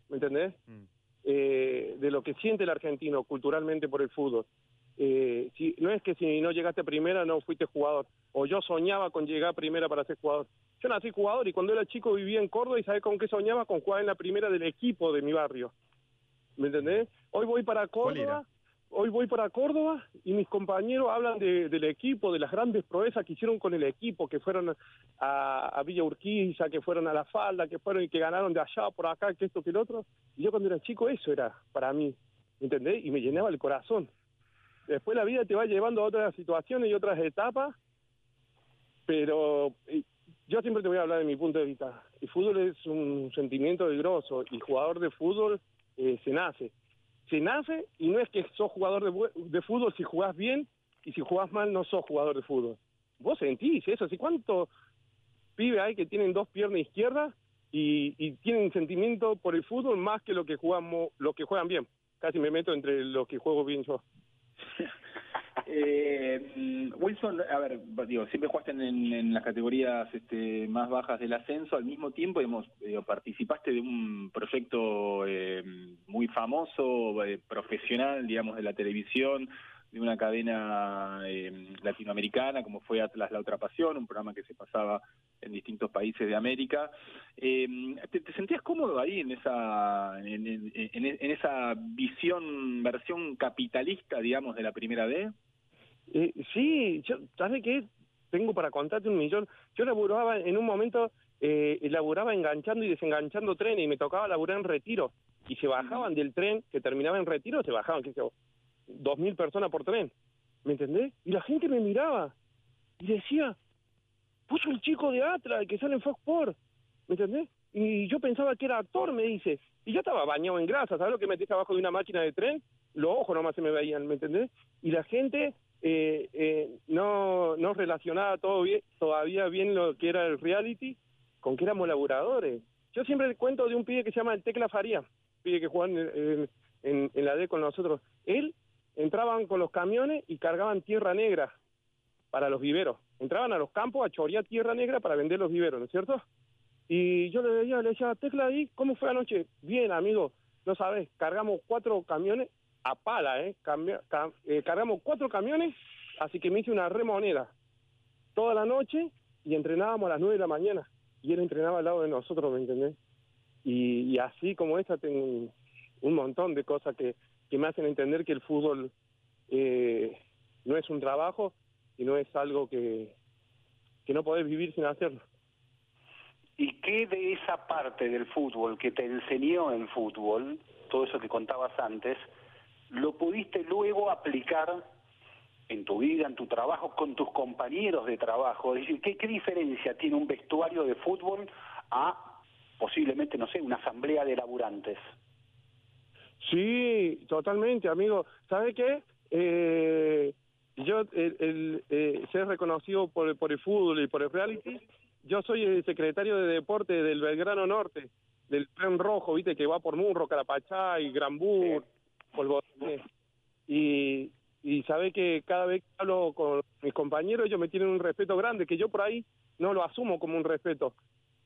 ¿me entendés? Mm. Eh, de lo que siente el argentino culturalmente por el fútbol. Eh, si, no es que si no llegaste a primera no fuiste jugador, o yo soñaba con llegar a primera para ser jugador. Yo nací jugador y cuando era chico vivía en Córdoba y ¿sabes con qué soñaba? Con jugar en la primera del equipo de mi barrio. ¿Me entendés? Hoy voy para Córdoba, hoy voy para Córdoba y mis compañeros hablan de- del equipo, de las grandes proezas que hicieron con el equipo, que fueron a, a Villa Urquiza, que fueron a La Falda, que fueron y que ganaron de allá por acá, que esto, que el otro. Y yo cuando era chico eso era para mí, ¿me entendés? Y me llenaba el corazón. Después la vida te va llevando a otras situaciones y otras etapas, pero yo siempre te voy a hablar de mi punto de vista. El fútbol es un sentimiento de grosso y jugador de fútbol eh, se nace. Se nace y no es que sos jugador de, de fútbol si jugás bien y si jugás mal no sos jugador de fútbol. Vos sentís eso, ¿sí? ¿cuántos pibes hay que tienen dos piernas izquierdas y, y tienen sentimiento por el fútbol más que lo que jugamos, lo que juegan bien? Casi me meto entre los que juego bien yo. <laughs> Eh, mm, Wilson, a ver, digo, siempre jugaste en, en- las categorías este, más bajas del ascenso, al mismo tiempo, digamos, digo, participaste de un proyecto eh, muy famoso, eh, profesional, digamos, de la televisión, de una cadena eh, latinoamericana, como fue Atlas La Otra Pasión, un programa que se pasaba en distintos países de América. Eh, ¿te, te sentías cómodo ahí en esa, en, en- en- en esa visión, versión capitalista, digamos, de la primera D? Eh, sí, yo, ¿sabes qué? Tengo para contarte un millón. Yo laburaba en un momento, eh, laburaba enganchando y desenganchando trenes y me tocaba laburar en retiro. Y se bajaban del tren que terminaba en retiro, se bajaban, qué sé yo, dos mil personas por tren. ¿Me entendés? Y la gente me miraba y decía, puso el chico de Atlas, el que sale en Fox Sports. ¿Me entendés? Y yo pensaba que era actor, me dice. Y yo estaba bañado en grasa, ¿sabes lo que metés abajo de una máquina de tren? Los ojos nomás se me veían, ¿me entendés? Y la gente eh, eh, no, no relacionaba todo bien, todavía bien lo que era el reality con que éramos laburadores. Yo siempre cuento de un pibe que se llama el Tecla Faría, pibe que en- en la D con nosotros. Él entraban con los camiones y cargaban tierra negra para los viveros. Entraban a los campos a chorear tierra negra para vender los viveros, ¿no es cierto? Y yo le decía, le decía, Tecla ahí, ¿cómo fue anoche? Bien, amigo, no sabes, cargamos cuatro camiones a pala, ¿eh? Eh, cargamos cuatro camiones, así que me hice una remoneda toda la noche y entrenábamos a las nueve de la mañana. Y él entrenaba al lado de nosotros, ¿me entendés? Y, así como esta tengo un montón de cosas que, que me hacen entender que el fútbol eh, no es un trabajo y no es algo que, que no podés vivir sin hacerlo. ¿Y qué de esa parte del fútbol que te enseñó el fútbol, todo eso que contabas antes, lo pudiste luego aplicar en tu vida, en tu trabajo, con tus compañeros de trabajo? Decir, ¿qué, qué diferencia tiene un vestuario de fútbol a posiblemente, no sé, una asamblea de laburantes? Sí, totalmente, amigo. ¿Sabe qué? Eh, yo, el, el, eh, ser reconocido por, por el fútbol y por el reality, yo soy el secretario de deporte del Belgrano Norte, del tren rojo, viste, que va por Munro, Carapachay, Granbur, Polvorines. Y, y sabe que cada vez que hablo con mis compañeros, ellos me tienen un respeto grande, que yo por ahí no lo asumo como un respeto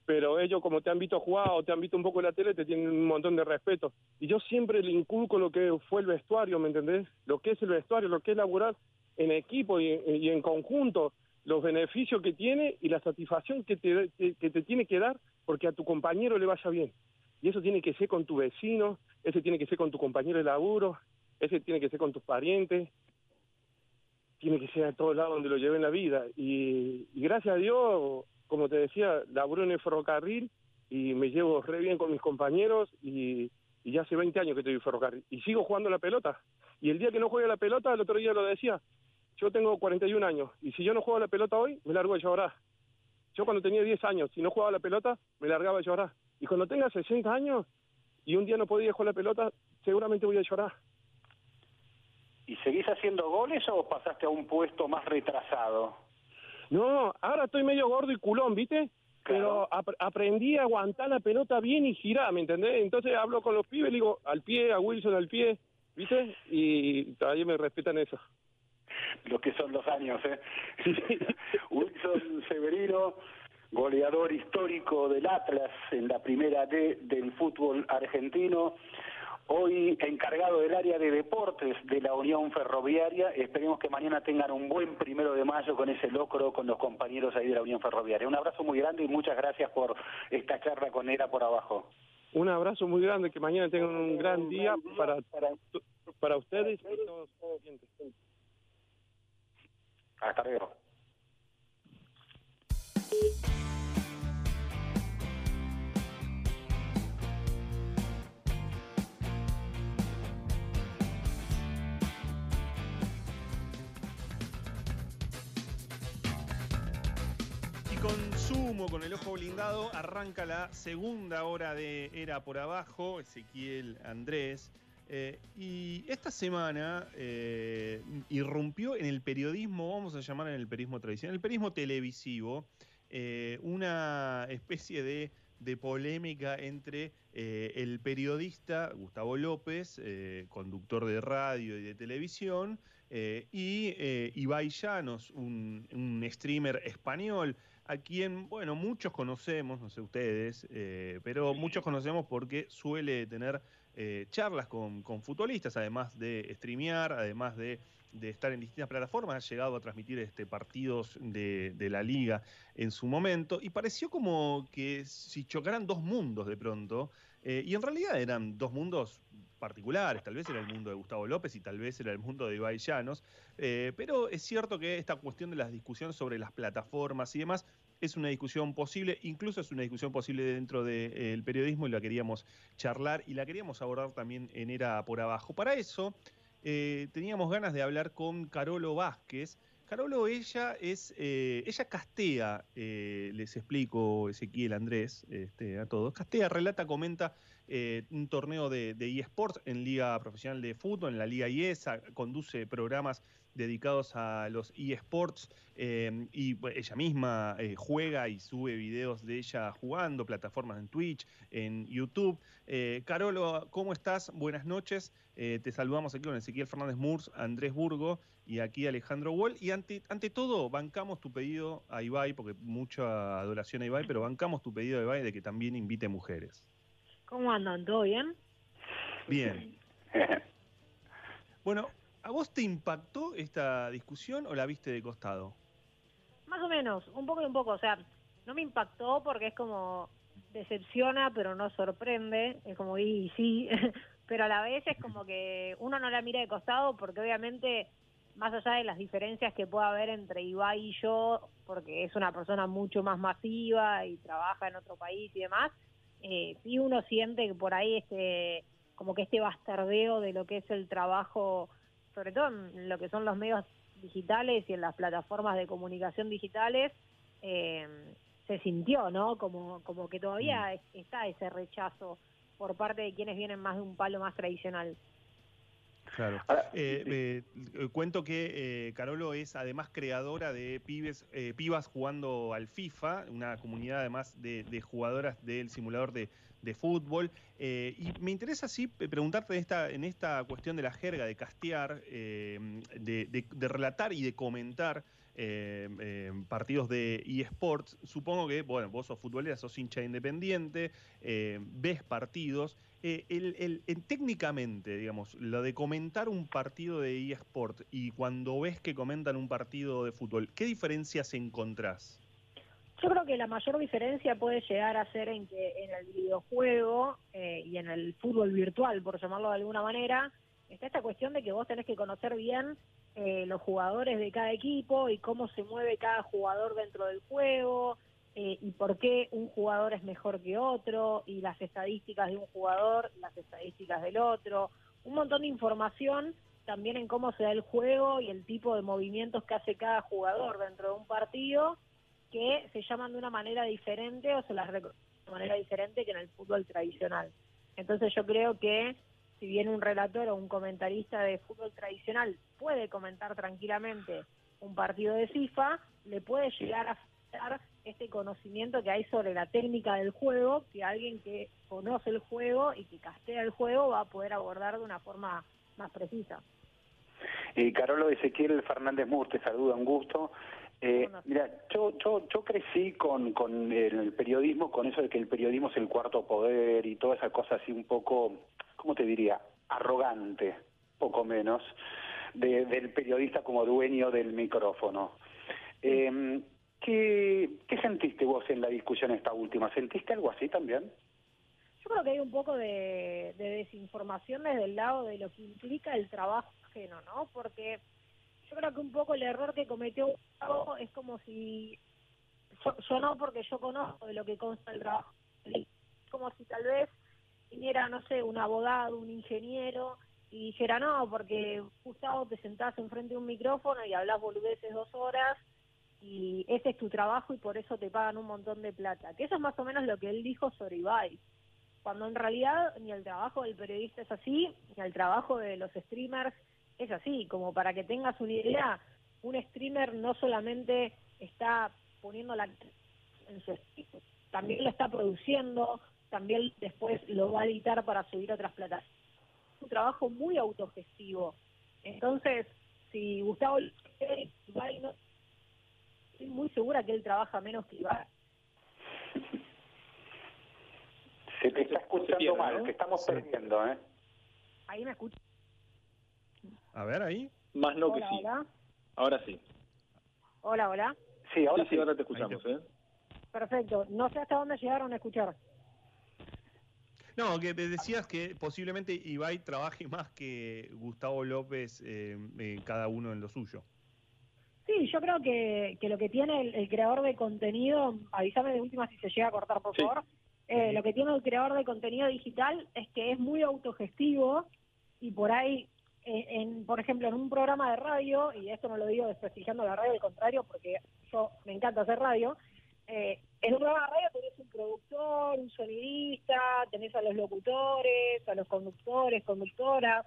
pero ellos como te han visto jugar o te han visto un poco en la tele te tienen un montón de respeto. Y yo siempre le inculco lo que fue el vestuario ¿me entendés? lo que es el vestuario lo que es laburar en equipo y, y en conjunto los beneficios que tiene y la satisfacción que te, que, que te tiene que dar porque a tu compañero le vaya bien. Y eso tiene que ser con tu vecino ese tiene que ser con tu compañero de laburo ese tiene que ser con tus parientes. Tiene que ser a todos lados donde lo lleven la vida. Y, y gracias a Dios como te decía, laburo en el ferrocarril y me llevo re bien con mis compañeros y, ya hace 20 años que estoy en ferrocarril y sigo jugando la pelota. Y el día que no juegue la pelota, el otro día lo decía, yo tengo 41 años y si yo no juego la pelota hoy, me largo a llorar. Yo cuando tenía 10 años, si no jugaba la pelota, me largaba a llorar. Y cuando tenga 60 años y un día no podía jugar la pelota, seguramente voy a llorar. ¿Y seguís haciendo goles o pasaste a un puesto más retrasado? No, ahora estoy medio gordo y culón, ¿viste? Pero ap- aprendí a aguantar la pelota bien y girar, ¿me entendés? Entonces hablo con los pibes, le digo al pie, a Wilson al pie, ¿viste? Y todavía me respetan eso. Lo que son los años, ¿eh? <laughs> Wilson Severino, goleador histórico del Atlas en la primera D del fútbol argentino, hoy encargado del área de deportes de la Unión Ferroviaria. Esperemos que mañana tengan un buen primero de mayo con ese locro con los compañeros ahí de la Unión Ferroviaria. Un abrazo muy grande y muchas gracias por esta charla con Era por abajo. Un abrazo muy grande, que mañana tengan un gran día para, para ustedes y todos los clientes. Hasta luego. Y con el ojo blindado, arranca la segunda hora de Era por Abajo, Ezequiel Andrés. Eh, y esta semana eh, irrumpió en el periodismo, vamos a llamar en el periodismo tradicional, el periodismo televisivo, eh, una especie de, de polémica entre el periodista Gustavo López, conductor de radio y de televisión, y Ibai Llanos, un streamer español, a quien, bueno, muchos conocemos, no sé ustedes, eh, pero muchos conocemos porque suele tener eh, charlas con, con futbolistas, además de streamear, además de, de estar en distintas plataformas, ha llegado a transmitir este, partidos de, de la liga en su momento, y pareció como que si chocaran dos mundos de pronto, eh, y en realidad eran dos mundos particulares, tal vez era el mundo de Gustavo López y tal vez era el mundo de Ibai Llanos, eh, pero es cierto que esta cuestión de las discusiones sobre las plataformas y demás es una discusión posible, incluso es una discusión posible dentro del periodismo y la queríamos charlar y la queríamos abordar también en Era por Abajo. Para eso eh, teníamos ganas de hablar con Carolo Vázquez. Carolo, ella es, eh, ella castea, eh, les explico Ezequiel Andrés, este, a todos, castea, relata, comenta eh, un torneo de, eSports en Liga Profesional de Fútbol, en la Liga IESA, conduce programas dedicados a los eSports y ella misma juega y sube videos de ella jugando, plataformas en Twitch, en YouTube. Carolo, ¿cómo estás? Buenas noches. Te saludamos aquí con Ezequiel Fernández Murs, Andrés Burgo y aquí Alejandro Wall. Y ante, ante todo, bancamos tu pedido a Ibai, porque mucha adoración a Ibai, pero bancamos tu pedido a Ibai de que también invite mujeres. ¿Cómo andan? ¿Todo bien? Bien. <laughs> Bueno, ¿a vos te impactó esta discusión o la viste de costado? Más o menos, un poco y un poco. O sea, no me impactó porque es como decepciona, pero no sorprende. Es como, y sí, <laughs> pero a la vez es como que uno no la mira de costado porque obviamente, más allá de las diferencias que pueda haber entre Ibai y yo, porque es una persona mucho más masiva y trabaja en otro país y demás, eh, sí uno siente que por ahí este como que este bastardeo de lo que es el trabajo, sobre todo en lo que son los medios digitales y en las plataformas de comunicación digitales, eh, se sintió, ¿no? Como, como que todavía es- está ese rechazo por parte de quienes vienen más de un palo más tradicional. Claro. Ahora, Eh, eh, cuento que eh, Carolo es además creadora de pibes, pibas jugando al FIFA, una comunidad además de, de jugadoras del simulador de, de fútbol. Y me interesa sí preguntarte en esta, en esta cuestión de la jerga, de castear, de, relatar y de comentar partidos de eSports. Supongo que, bueno, vos sos futbolera, sos hincha independiente, ves partidos. Eh, el, el- técnicamente, digamos, lo de comentar un partido de eSport y cuando ves que comentan un partido de fútbol, ¿qué diferencias encontrás? Yo creo que la mayor diferencia puede llegar a ser en que en el videojuego eh, y en el fútbol virtual, por llamarlo de alguna manera, está esta cuestión de que vos tenés que conocer bien eh, los jugadores de cada equipo y cómo se mueve cada jugador dentro del juego eh, y por qué un jugador es mejor que otro y las estadísticas de un jugador, las estadísticas del otro, un montón de información también en cómo se da el juego y el tipo de movimientos que hace cada jugador dentro de un partido que se llaman de una manera diferente o se las reconocen de manera diferente que en el fútbol tradicional. Entonces yo creo que si bien un relator o un comentarista de fútbol tradicional puede comentar tranquilamente un partido de FIFA, le puede llegar a faltar este conocimiento que hay sobre la técnica del juego, que alguien que conoce el juego y que castea el juego va a poder abordar de una forma más precisa. Eh, Carolo Ezequiel Fernández Mur, te saluda, un gusto. Eh, mira, yo, yo, yo crecí con, con el periodismo, con eso de que el periodismo es el cuarto poder y toda esa cosa así un poco, ¿cómo te diría? Arrogante, poco menos, de- del periodista como dueño del micrófono. Eh, ¿qué, ¿Qué sentiste vos en la discusión esta última? ¿Sentiste algo así también? Yo creo que hay un poco de, de desinformación desde el lado de lo que implica el trabajo ajeno, ¿no? Porque yo creo que un poco el error que cometió Gustavo es como si yo, no porque yo conozco de lo que consta el trabajo como si tal vez viniera no sé un abogado un ingeniero y dijera no porque Gustavo te sentás enfrente de un micrófono y hablas boludeces dos horas y ese es tu trabajo y por eso te pagan un montón de plata que eso es más o menos lo que él dijo sobre Ibai cuando en realidad ni el trabajo del periodista es así, ni el trabajo de los streamers es así. Como para que tengas una idea, un streamer no solamente está poniendo la en su también lo está produciendo, también después lo va a editar para subir a otras plataformas. Es un trabajo muy autogestivo. Entonces, si Gustavo Ibai no, estoy muy segura que él trabaja menos que Ibai. Se te está escuchando pierde, mal, ¿no? te estamos Sí. perdiendo, ¿eh? Ahí me escucha. A ver ahí. Más no que sí. hola. Ahora sí. Hola, hola. Sí, ahora sí, sí. sí, ahora te escuchamos, ¿eh? Perfecto. No sé hasta dónde llegaron a escuchar. No, que te decías que posiblemente Ibai trabaje más que Gustavo López, eh, eh, cada uno en lo suyo. Sí, yo creo que, que lo que tiene el, el creador de contenido, avísame de última si se llega a cortar, por Sí. favor. Eh, lo que tiene el creador de contenido digital es que es muy autogestivo y por ahí, eh, en, por ejemplo, en un programa de radio, y esto no lo digo desprestigiando la radio, al contrario, porque yo me encanta hacer radio, eh, en un programa de radio tenés un productor, un sonidista, tenés a los locutores, a los conductores, conductoras,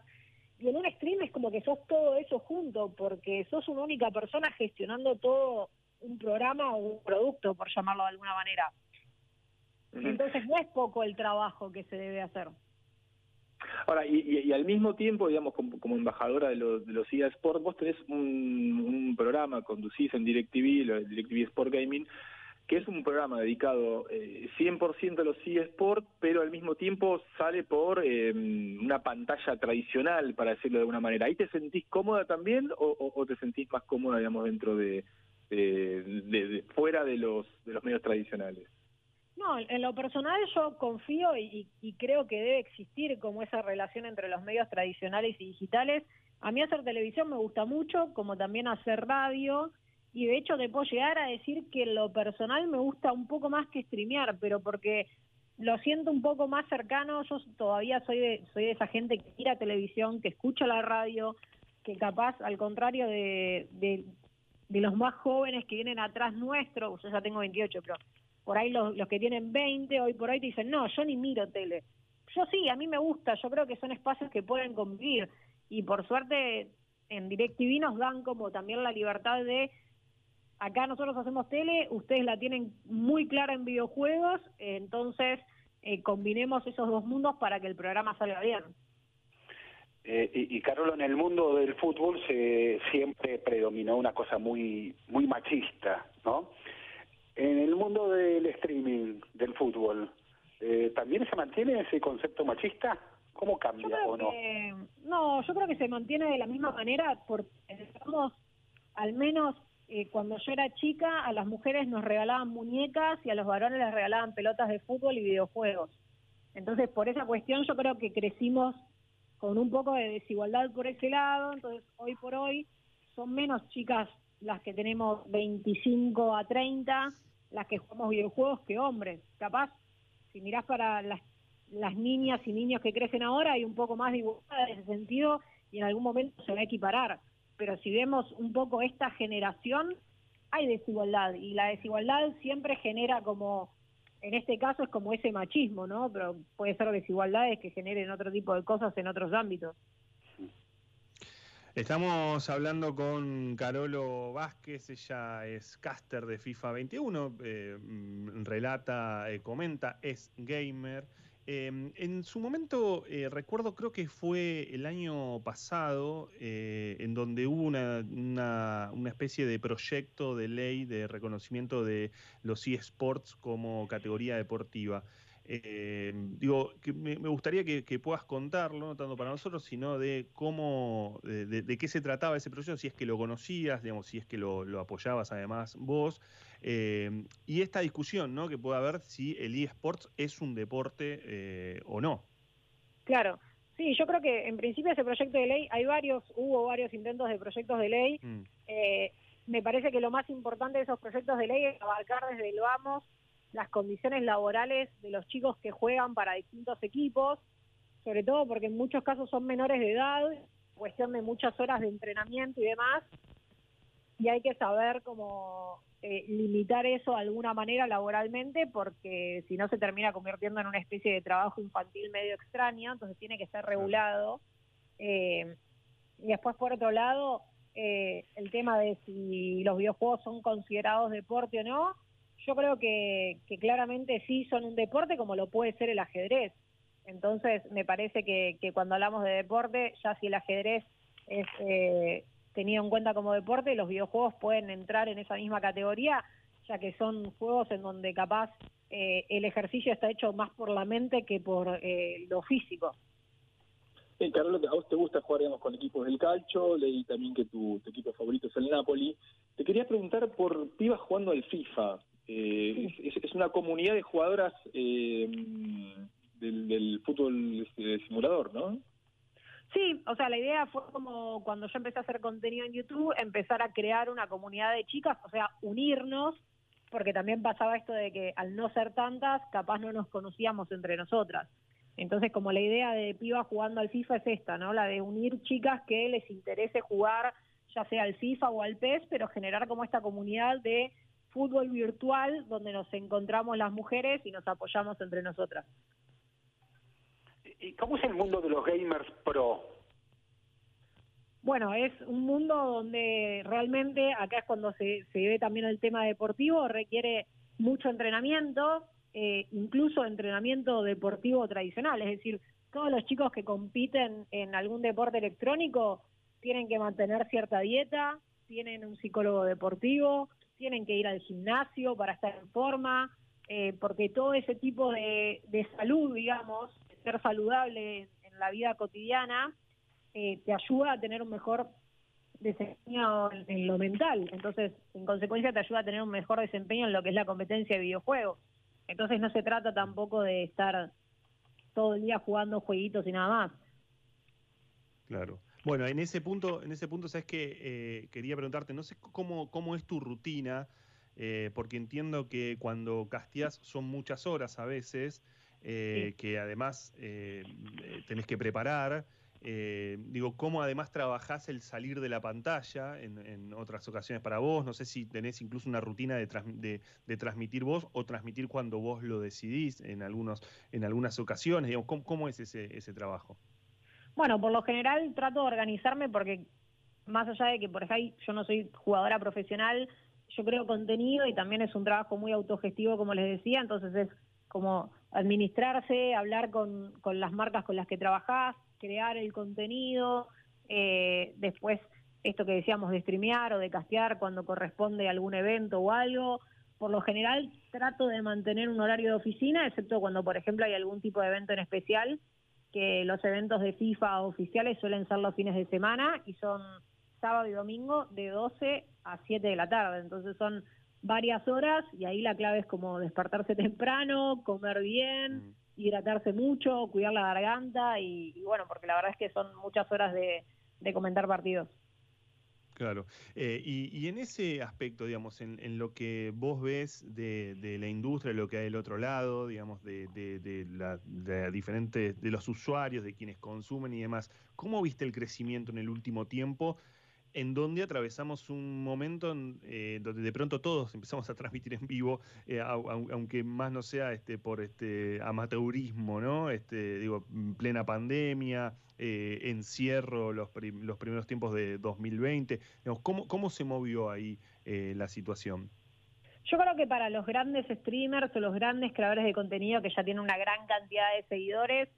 y en un stream es como que sos todo eso junto, porque sos una única persona gestionando todo un programa o un producto, por llamarlo de alguna manera. Entonces no es poco el trabajo que se debe hacer. Ahora, y, y- y al mismo tiempo, digamos, como, como embajadora de los, de los EA Sport, vos tenés un, un programa, conducís en DirecTV, lo- DirecTV Sport Gaming, que es un programa dedicado eh, 100% a los eSport, pero al mismo tiempo sale por eh, una pantalla tradicional, para decirlo de alguna manera. ¿Ahí te sentís cómoda también o, te sentís más cómoda, digamos, dentro de, de- de- de- fuera de los, de los medios tradicionales? No, en lo personal yo confío y, y creo que debe existir como esa relación entre los medios tradicionales y digitales. A mí hacer televisión me gusta mucho, como también hacer radio, y de hecho te puedo llegar a decir que lo personal me gusta un poco más que streamear, pero porque lo siento un poco más cercano, yo todavía soy de, soy de esa gente que mira televisión, que escucha la radio, que capaz, al contrario de, de, de los más jóvenes que vienen atrás nuestro, yo ya tengo 28, pero por ahí los, los que tienen 20 hoy por hoy te dicen, no, yo ni miro tele. Yo sí, a mí me gusta, yo creo que son espacios que pueden convivir y por suerte en DirecTV nos dan como también la libertad de, acá nosotros hacemos tele, ustedes la tienen muy clara en videojuegos, entonces eh, combinemos esos dos mundos para que el programa salga bien. Eh, y, y Carolo, en el mundo del fútbol se siempre predominó una cosa muy muy machista, ¿no? En el mundo del streaming del fútbol, eh, ¿también se mantiene ese concepto machista? ¿Cómo cambia o no? que, no, yo creo que se mantiene de la misma manera porque digamos, al menos eh, cuando yo era chica a las mujeres nos regalaban muñecas y a los varones les regalaban pelotas de fútbol y videojuegos. Entonces, por esa cuestión yo creo que crecimos con un poco de desigualdad por ese lado, entonces hoy por hoy son menos chicas las que tenemos 25 a 30, las que jugamos videojuegos que hombres. Capaz, si mirás para las, las niñas y niños que crecen ahora, hay un poco más de igualdad en ese sentido y en algún momento se va a equiparar. Pero si vemos un poco esta generación, hay desigualdad y la desigualdad siempre genera como, en este caso es como ese machismo, ¿no? Pero puede ser desigualdades que generen otro tipo de cosas en otros ámbitos. Estamos hablando con Carolo Vázquez, ella es caster de FIFA 21, eh, mm, relata, eh, comenta, es gamer Em, en su momento, eh, recuerdo, creo que fue el año pasado, eh, en donde hubo una, una, especie de proyecto de ley de reconocimiento de los eSports como categoría deportiva. Eh, digo, que me, gustaría que, puedas contarlo, no tanto para nosotros, sino de cómo, de, qué se trataba ese proyecto, si es que lo conocías, digamos, si es que lo, apoyabas además vos, eh, y esta discusión, ¿no? Que pueda haber si el eSports es un deporte eh, o no. Claro. Sí, yo creo que en principio ese proyecto de ley, hay varios, hubo varios intentos de proyectos de ley. Mm. me parece que lo más importante de esos proyectos de ley es abarcar desde el vamos las condiciones laborales de los chicos que juegan para distintos equipos, sobre todo porque en muchos casos son menores de edad, cuestión de muchas horas de entrenamiento y demás, y hay que saber cómo eh, limitar eso de alguna manera laboralmente, porque si no se termina convirtiendo en una especie de trabajo infantil medio extraño, entonces tiene que ser regulado. Eh, y después, por otro lado, eh, el tema de si los videojuegos son considerados deporte o no, yo creo que, claramente sí son un deporte como lo puede ser el ajedrez. Entonces, me parece que, cuando hablamos de deporte, ya si el ajedrez es eh, tenido en cuenta como deporte, los videojuegos pueden entrar en esa misma categoría, ya que son juegos en donde capaz eh, el ejercicio está hecho más por la mente que por eh, lo físico. Eh, Carlos, a vos te gusta jugar digamos, con equipos del calcio, leí también que tu, equipo favorito es el Napoli. Te quería preguntar por pibas jugando al FIFA. Eh, es, una comunidad de jugadoras eh, del, fútbol este, simulador, ¿no? Sí, o sea, la idea fue como cuando yo empecé a hacer contenido en YouTube, empezar a crear una comunidad de chicas, o sea, unirnos, porque también pasaba esto de que al no ser tantas, capaz no nos conocíamos entre nosotras. Entonces, como la idea de piba jugando al FIFA es esta, ¿no? La de unir chicas que les interese jugar, ya sea al FIFA o al PES, pero generar como esta comunidad de fútbol virtual donde nos encontramos las mujeres y nos apoyamos entre nosotras. ¿Y cómo es el mundo de los gamers pro? Bueno, es un mundo donde realmente, acá es cuando se, ve también el tema deportivo, requiere mucho entrenamiento, eh, incluso entrenamiento deportivo tradicional, es decir, todos los chicos que compiten en algún deporte electrónico tienen que mantener cierta dieta, tienen un psicólogo deportivo, tienen que ir al gimnasio para estar en forma, eh, porque todo ese tipo de, salud, digamos, ser saludable en, la vida cotidiana, eh, te ayuda a tener un mejor desempeño en, lo mental. Entonces, en consecuencia, te ayuda a tener un mejor desempeño en lo que es la competencia de videojuegos. Entonces, no se trata tampoco de estar todo el día jugando jueguitos y nada más. Claro. Bueno, en ese punto, en ese punto, sabes que eh, quería preguntarte, no sé cómo, cómo es tu rutina, eh, porque entiendo que cuando casteás son muchas horas a veces, eh, que además tenés que preparar. digo, cómo además trabajás el salir de la pantalla en, otras ocasiones para vos. No sé si tenés incluso una rutina de, de, transmitir vos o transmitir cuando vos lo decidís en, algunos, en algunas ocasiones. Digamos, ¿cómo, cómo es ese, ese trabajo? Bueno, por lo general trato de organizarme porque más allá de que por ejemplo yo no soy jugadora profesional, yo creo contenido y también es un trabajo muy autogestivo, como les decía, entonces es como administrarse, hablar con, con las marcas con las que trabajás, crear el contenido, eh, después esto que decíamos de streamear o de castear cuando corresponde algún evento o algo. Por lo general trato de mantener un horario de oficina, excepto cuando, por ejemplo, hay algún tipo de evento en especial, que los eventos de FIFA oficiales suelen ser los fines de semana y son sábado y domingo de 12 a 7 de la tarde. Entonces son varias horas y ahí la clave es como despertarse temprano, comer bien, hidratarse mucho, cuidar la garganta y, bueno, porque la verdad es que son muchas horas de comentar partidos. Claro. Eh, y, en ese aspecto, digamos, en, lo que vos ves de, la industria, de lo que hay del otro lado, digamos, de, de, la, diferentes, de los usuarios, de quienes consumen y demás, ¿cómo viste el crecimiento en el último tiempo? En donde atravesamos un momento eh, donde de pronto todos <laughs> empezamos a transmitir en vivo, eh, aunque más no sea este, por este amateurismo, ¿no? Este, digo, plena pandemia, eh, encierro los, primeros tiempos de 2020. ¿cómo, ¿Cómo se movió ahí la situación? Yo creo que para los grandes streamers o los grandes creadores de contenido que ya tienen una gran cantidad de seguidores,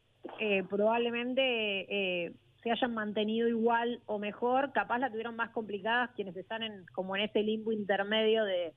probablemente se hayan mantenido igual o mejor. Capaz la tuvieron más complicadas quienes están en, como en ese limbo intermedio de,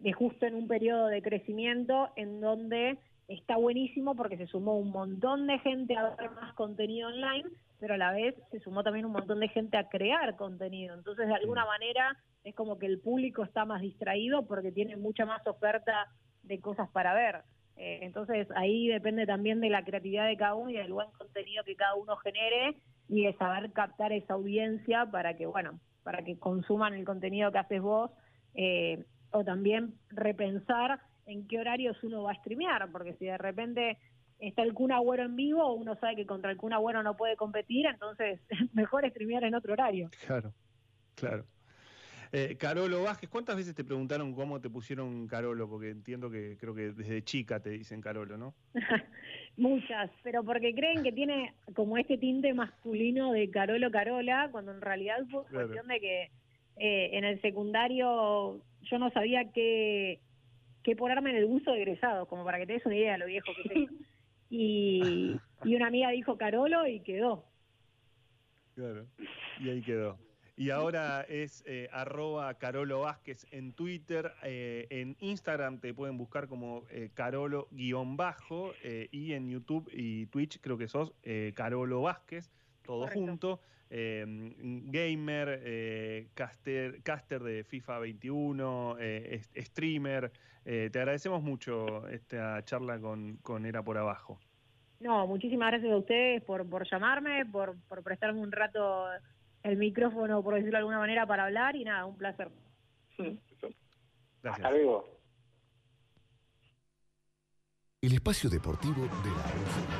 de justo en un periodo de crecimiento en donde está buenísimo porque se sumó un montón de gente a ver más contenido online, pero a la vez se sumó también un montón de gente a crear contenido. Entonces, de alguna manera, es como que el público está más distraído porque tiene mucha más oferta de cosas para ver. Eh, entonces, ahí depende también de la creatividad de cada uno y del buen contenido que cada uno genere y de saber captar esa audiencia para que, bueno, para que consuman el contenido que haces vos. Eh, o también repensar en qué horarios uno va a streamear, porque si de repente está el Kun Agüero en vivo, uno sabe que contra el Kun Agüero no puede competir, entonces <laughs> mejor streamear en otro horario. Claro, claro. Eh, Carolo Vázquez, ¿cuántas veces te preguntaron cómo te pusieron Carolo? Porque entiendo que creo que desde chica te dicen Carolo, ¿no? <laughs> Muchas, pero porque creen que tiene como este tinte masculino de Carolo Carola, cuando en realidad fue cuestión de que eh, en el secundario yo no sabía qué, qué ponerme en el uso de egresado, como para que te des una idea de lo viejo que soy. <laughs> Y, y una amiga dijo Carolo y quedó. Claro, y ahí quedó. Y ahora es eh, arroba Carolo Vázquez en Twitter, eh, en Instagram te pueden buscar como eh, Carolo-bajo y en YouTube y Twitch creo que sos Carolo Vázquez, todo junto. Em, gamer, eh, caster, caster de FIFA 21, eh, streamer. Eh, te agradecemos mucho esta charla con, con Era por Abajo. No, muchísimas gracias a ustedes por, por llamarme, por, por prestarme un rato el micrófono, por decirlo de alguna manera, para hablar y nada, un placer. Gracias. El espacio deportivo de la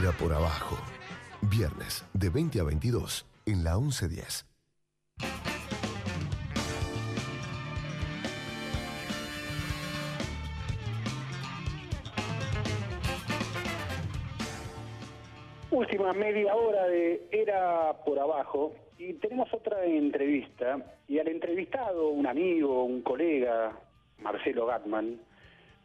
Era por abajo. Viernes de 20 a 22 en la 1110. Última media hora de Era por abajo y tenemos otra entrevista y al entrevistado, un amigo, un colega, Marcelo Gatman,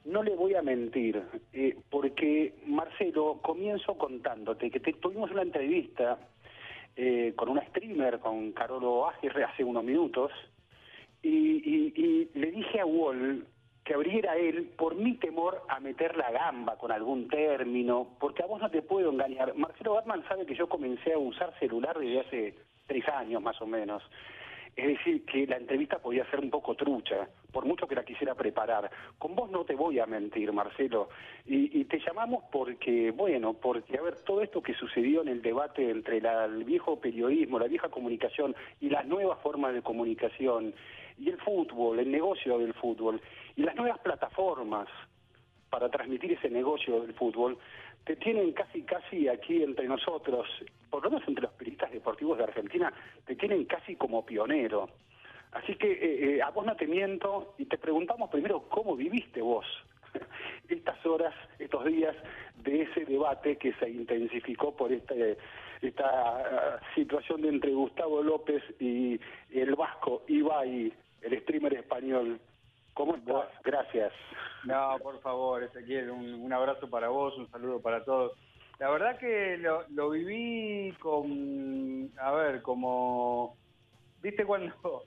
no le voy a mentir, eh, porque Marcelo, comienzo contándote que tuvimos una entrevista eh, con una streamer, con Carolo Aguirre, hace unos minutos, y, le dije a Wall que abriera él por mi temor a meter la gamba con algún término, porque a vos no te puedo engañar. Marcelo Batman sabe que yo comencé a usar celular desde hace tres años más o menos. Es decir, que la entrevista podía ser un poco trucha, por mucho que la quisiera preparar. Con vos no te voy a mentir, Marcelo. Y, te llamamos porque, bueno, porque, a ver, todo esto que sucedió en el debate entre el viejo periodismo, la vieja comunicación y las nuevas formas de comunicación, y el fútbol, el negocio del fútbol, y las nuevas plataformas para transmitir ese negocio del fútbol, te tienen casi, casi aquí entre nosotros, por lo menos entre los periodistas deportivos de Argentina, te tienen casi como pionero. Así que eh, eh, a vos no te miento y te preguntamos primero cómo viviste vos <laughs> estas horas, estos días de ese debate que se intensificó por este, esta ah, situación de entre Gustavo López y el vasco Ibai, el streamer español. ¿Cómo estás? Gracias. No, por favor, Ezequiel, un, un abrazo para vos, un saludo para todos. La verdad que lo, lo viví con, a ver, como, viste cuando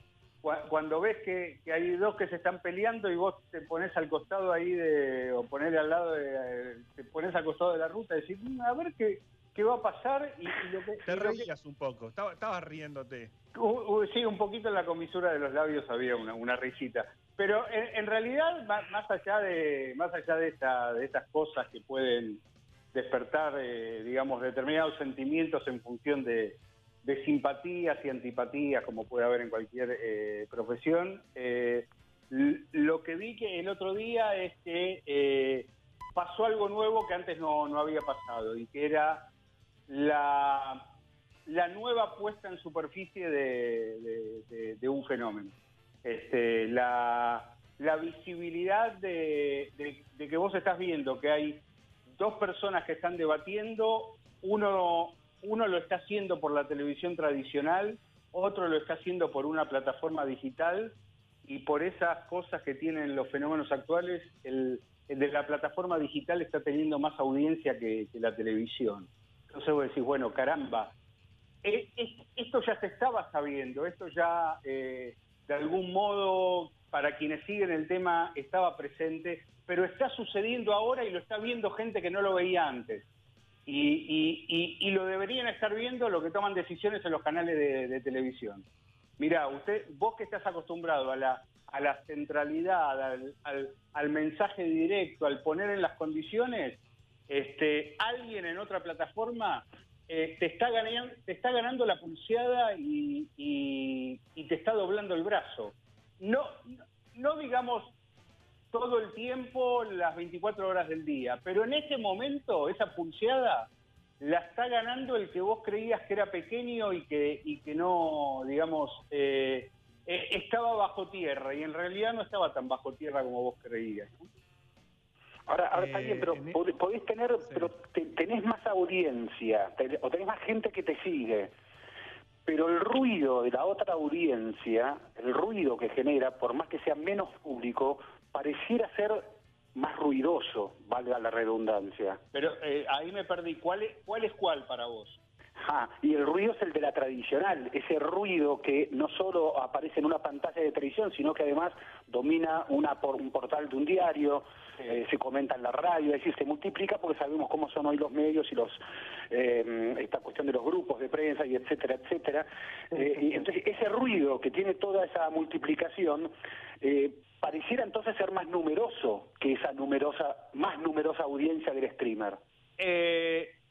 cuando ves que, hay dos que se están peleando y vos te pones al costado ahí de, o poner al lado de, te pones al costado de la ruta y decís, mm, a ver qué, qué va a pasar y, lo que... Te reías un poco, estabas riéndote. sí, un poquito en la comisura de los labios había una, una risita. Pero en, realidad, más, allá de más allá de, esta, de estas cosas que pueden despertar, eh, digamos, determinados sentimientos en función de, simpatías y antipatías, como puede haber en cualquier eh, profesión, eh, lo que vi que el otro día es que pasó algo nuevo que antes no, no había pasado y que era la, la nueva puesta en superficie de un fenómeno este, la, visibilidad de, que vos estás viendo que hay dos personas que están debatiendo, uno, uno lo está haciendo por la televisión tradicional, otro lo está haciendo por una plataforma digital y por esas cosas que tienen los fenómenos actuales, el, de la plataforma digital está teniendo más audiencia que, la televisión. Entonces vos decís, bueno, caramba, eh, esto ya se estaba sabiendo, esto ya eh, de algún modo para quienes siguen el tema estaba presente, pero está sucediendo ahora y lo está viendo gente que no lo veía antes. Y, lo deberían estar viendo lo que toman decisiones en los canales de, televisión. Mira, usted, vos que estás acostumbrado a la, a la centralidad, al, mensaje directo, al poner en las condiciones, este, alguien en otra plataforma eh, te, está ganando, te está ganando la pulseada y, te está doblando el brazo. No, no digamos todo el tiempo, las 24 horas del día, pero en ese momento, esa pulseada la está ganando el que vos creías que era pequeño y que, y que no, digamos, eh, eh, estaba bajo tierra, y en realidad no estaba tan bajo tierra como vos creías. Ahora, ahora está bien, pero podés tener, pero tenés más audiencia, o tenés más gente que te sigue pero el ruido de la otra audiencia, el ruido que genera, por más que sea menos público, pareciera ser más ruidoso, valga la redundancia. Pero eh, ahí me perdí, ¿cuál es, ¿cuál es cuál para vos? y el ruido es el de la tradicional, ese ruido que no solo aparece en una pantalla de televisión, sino que además domina una por, un portal de un diario, eh, se comenta en la radio, es decir, se multiplica porque sabemos cómo son hoy los medios y los eh, esta cuestión de los grupos de prensa y etcétera, etcétera. Eh, y entonces ese ruido que tiene toda esa multiplicación pareciera entonces ser más numeroso que esa numerosa, más numerosa audiencia del streamer.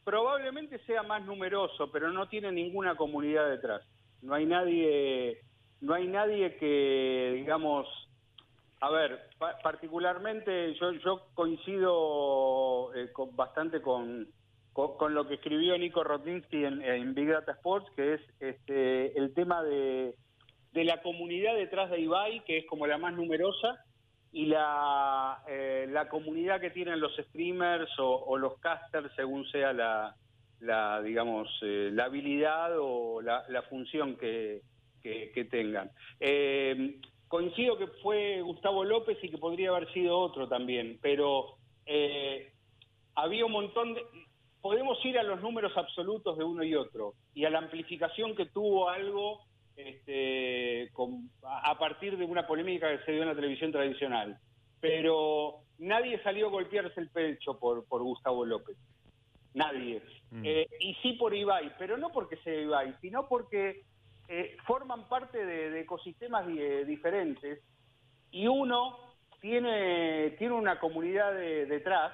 probablemente sea más numeroso, pero no tiene ninguna comunidad detrás. No hay nadie, no hay nadie que, digamos, a ver, particularmente yo, yo coincido eh, bastante con, con, lo que escribió Nico Rotninsky en, Big Data Sports, que es este, el tema de, de, la comunidad detrás de Ibai, que es como la más numerosa, y la, eh, la comunidad que tienen los streamers o, los casters, según sea la, la digamos, eh, la habilidad o la, la función que, que, que tengan. Eh, coincido que fue Gustavo López y que podría haber sido otro también, pero eh, había un montón de... Podemos ir a los números absolutos de uno y otro y a la amplificación que tuvo algo este, a partir de una polémica que se dio en la televisión tradicional. Pero nadie salió a golpearse el pecho por, por Gustavo López. Nadie. Mm. Eh, y sí por Ibai, pero no porque sea Ibai, sino porque eh, forman parte de, ecosistemas diferentes y uno tiene, tiene una comunidad detrás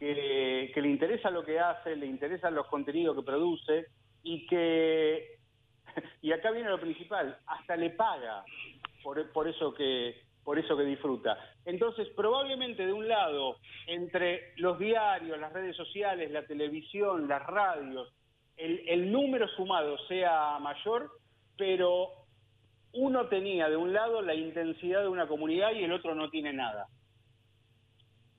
que, le interesa lo que hace, le interesan los contenidos que produce y que, <laughs> y acá viene lo principal, hasta le paga por, por eso que por eso que disfruta. Entonces, probablemente de un lado, entre los diarios, las redes sociales, la televisión, las radios, el, el número sumado sea mayor, pero uno tenía de un lado la intensidad de una comunidad y el otro no tiene nada.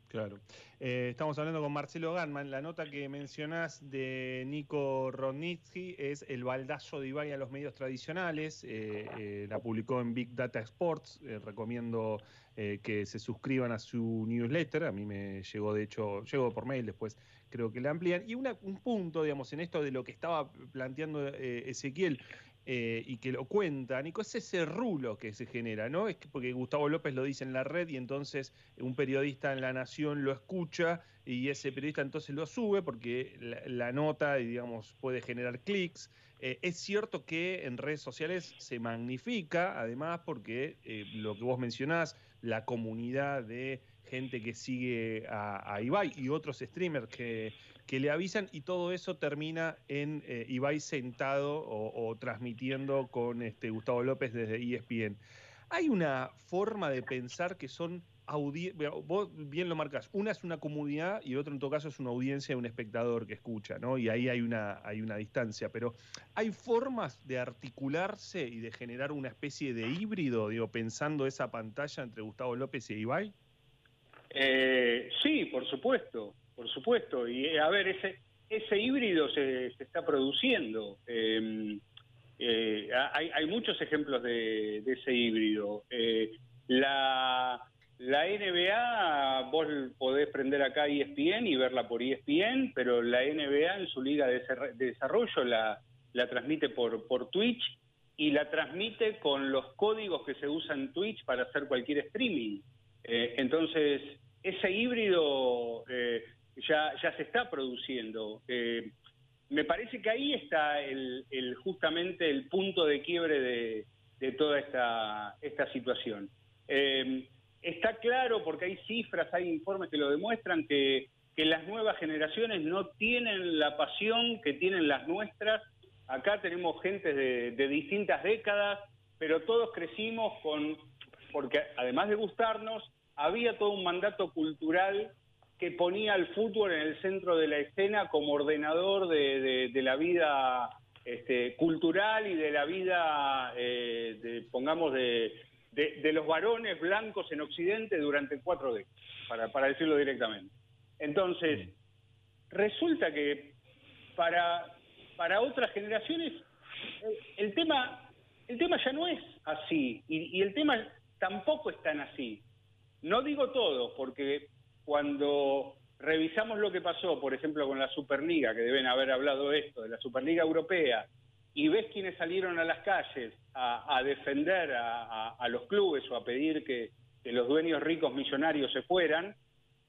Claro. Eh, estamos hablando con Marcelo Ganman. La nota que mencionás de Nico Rodnitsky es el baldazo de Ibai a los medios tradicionales. Eh, eh, la publicó en Big Data Sports. recomiendo que se suscriban a su newsletter. A mí me llegó, de hecho, llegó por mail, después creo que la amplían. Y un punto, digamos, en esto de lo que estaba planteando Ezequiel. Eh, y que lo cuenta, Nico, es ese rulo que se genera, ¿no? Es que porque Gustavo López lo dice en la red y entonces un periodista en La Nación lo escucha y ese periodista entonces lo sube porque la, nota, digamos, puede generar clics. Eh, es cierto que en redes sociales se magnifica, además, porque eh, lo que vos mencionás, la comunidad de gente que sigue a, a Ibai y otros streamers que, que le avisan y todo eso termina en eh, Ibai sentado o, transmitiendo con este Gustavo López desde ESPN. Hay una forma de pensar que son vos bien lo marcas, una es una comunidad y otro en todo caso es una audiencia, un espectador que escucha, ¿no? Y ahí hay una, hay una distancia, pero hay formas de articularse y de generar una especie de híbrido, digo, pensando esa pantalla entre Gustavo López y Ibai. Eh, sí, por supuesto, por supuesto. Y eh, a ver, ese, ese híbrido se, se está produciendo. Eh, eh, hay, hay, muchos ejemplos de, ese híbrido. Eh, la, la NBA, vos podés prender acá ESPN y verla por ESPN, pero la NBA en su liga de, desarrollo la, la transmite por, por Twitch y la transmite con los códigos que se usan en Twitch para hacer cualquier streaming. Entonces, ese híbrido ya, ya se está produciendo. Eh, me parece que ahí está el, justamente el punto de quiebre de, de toda esta, esta situación. Eh, está claro, porque hay cifras, hay informes que lo demuestran, que, que las nuevas generaciones no tienen la pasión que tienen las nuestras. Acá tenemos gente de, de distintas décadas, pero todos crecimos con, porque además de gustarnos, había todo un mandato cultural que ponía al fútbol en el centro de la escena como ordenador de, de, de la vida este, cultural y de la vida, eh, de, pongamos, de, de, los varones blancos en Occidente durante cuatro décadas, para, para decirlo directamente. Entonces, resulta que para, para otras generaciones el, el, tema, el tema ya no es así y, y el tema tampoco es tan así. No digo todo, porque cuando revisamos lo que pasó, por ejemplo, con la Superliga, que deben haber hablado de esto, de la Superliga Europea, y ves quienes salieron a las calles a, a defender a, a, a, los clubes o a pedir que, que, los dueños ricos millonarios se fueran,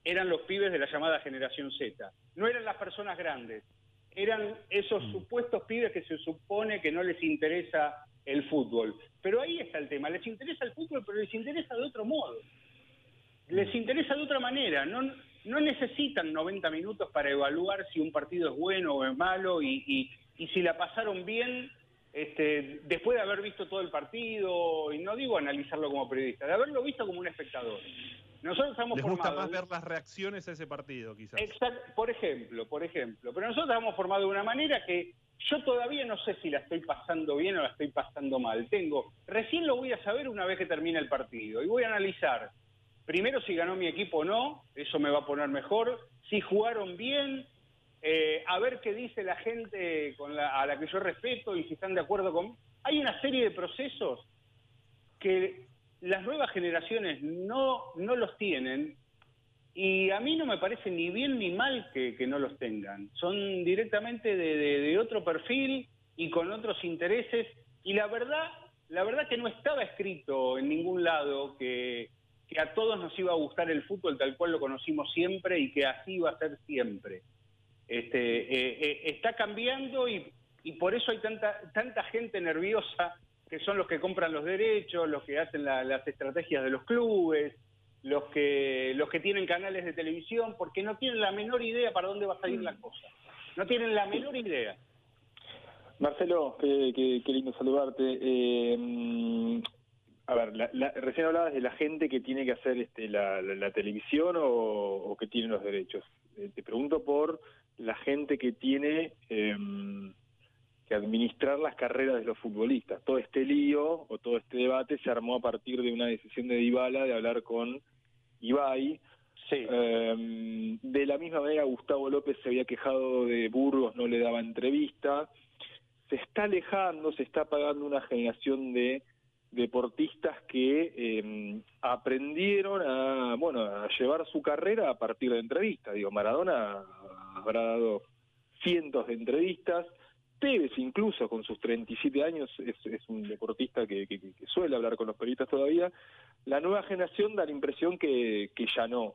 eran los pibes de la llamada generación Z. No eran las personas grandes, eran esos mm. supuestos pibes que se supone que no les interesa el fútbol. Pero ahí está el tema, les interesa el fútbol, pero les interesa de otro modo les interesa de otra manera, no, no necesitan 90 minutos para evaluar si un partido es bueno o es malo y, y, y si la pasaron bien este, después de haber visto todo el partido, y no digo analizarlo como periodista, de haberlo visto como un espectador. Nosotros estamos Les gusta más ver las reacciones a ese partido, quizás. Exacto, por ejemplo, por ejemplo. Pero nosotros estamos formados de una manera que yo todavía no sé si la estoy pasando bien o la estoy pasando mal. Tengo, recién lo voy a saber una vez que termine el partido y voy a analizar primero si ganó mi equipo o no, eso me va a poner mejor, si jugaron bien, eh, a ver qué dice la gente a la que yo respeto y si están de acuerdo con... Hay una serie de procesos que las nuevas generaciones no, no los tienen y a mí no me parece ni bien ni mal que, que no los tengan. Son directamente de otro perfil y con otros intereses y la verdad, la verdad que no estaba escrito en ningún lado que que a todos nos iba a gustar el fútbol tal cual lo conocimos siempre y que así iba a ser siempre. Este, eh, eh, está cambiando y, y, por eso hay tanta, tanta gente nerviosa que son los que compran los derechos, los que hacen la, las estrategias de los clubes, los que, los que tienen canales de televisión, porque no tienen la menor idea para dónde va a salir la cosa. No tienen la menor idea. Marcelo, qué, qué, qué lindo saludarte. Eh, a ver, la, la, recién hablabas de la gente que tiene que hacer este, la, la, televisión o, o, que tiene los derechos. Eh, te pregunto por la gente que tiene eh, que administrar las carreras de los futbolistas. Todo este lío o todo este debate se armó a partir de una decisión de Dybala de hablar con Ibai. Sí. Eh, de la misma manera, Gustavo López se había quejado de Burgos, no le daba entrevista. Se está alejando, se está apagando una generación de deportistas que eh, aprendieron a bueno a llevar su carrera a partir de entrevistas. Digo, Maradona habrá dado cientos de entrevistas. Tevez incluso con sus 37 años es, un deportista que, que, que, suele hablar con los periodistas todavía. La nueva generación da la impresión que ya no.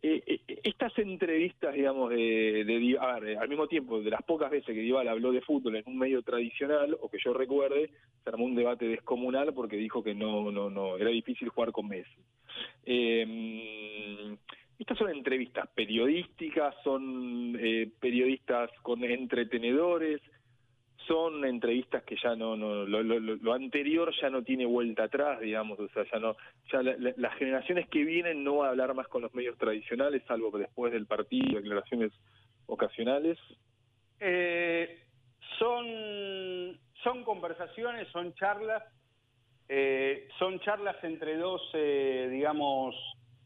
Eh, eh, estas entrevistas, digamos, de, de, a ver, al mismo tiempo, de las pocas veces que Dybala habló de fútbol en un medio tradicional, o que yo recuerde, se armó un debate descomunal porque dijo que no, no, no, era difícil jugar con Messi. Eh, estas son entrevistas periodísticas, son eh, periodistas con entretenedores, son entrevistas que ya no, no lo, lo, lo, anterior ya no tiene vuelta atrás, digamos, o sea, ya no, ya la, la, las generaciones que vienen no van a hablar más con los medios tradicionales, salvo después del partido, declaraciones ocasionales. Eh, son, son conversaciones, son charlas, eh, son charlas entre dos, eh, digamos,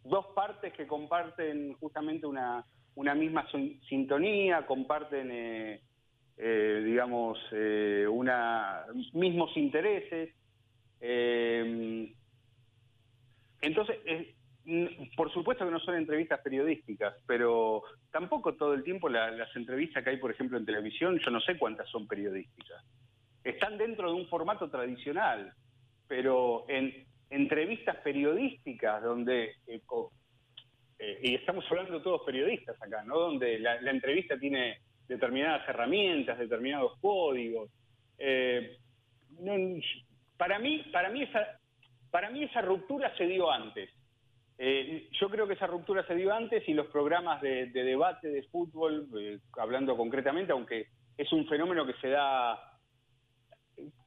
dos partes que comparten justamente una, una misma sin- sintonía, comparten, eh, digamos, eh, mismos intereses. Eh, entonces, por supuesto que no son entrevistas periodísticas, pero tampoco todo el tiempo la- las entrevistas que hay, por ejemplo, en televisión, yo no sé cuántas son periodísticas. Están dentro de un formato tradicional, pero en entrevistas periodísticas donde, eh, y estamos hablando todos periodistas acá, ¿no? Donde la entrevista tiene determinadas herramientas, determinados códigos. Eh, para mí, para mí esa, para mí esa ruptura se dio antes. Eh, yo creo que esa ruptura se dio antes y los programas de, de debate de fútbol, eh, hablando concretamente, aunque es un fenómeno que se da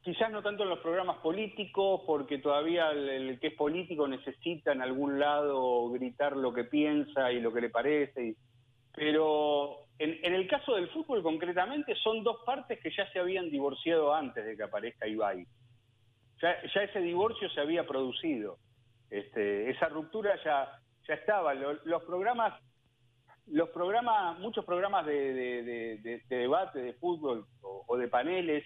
quizás no tanto en los programas políticos, porque todavía el, el que es político necesita en algún lado gritar lo que piensa y lo que le parece, y- pero en, en el caso del fútbol concretamente son dos partes que ya se habían divorciado antes de que aparezca Ibai. Ya, ya ese divorcio se había producido. Este, esa ruptura ya, ya estaba. Lo- los programas, los programas, muchos programas de, de- de- de- de debate de fútbol o, de paneles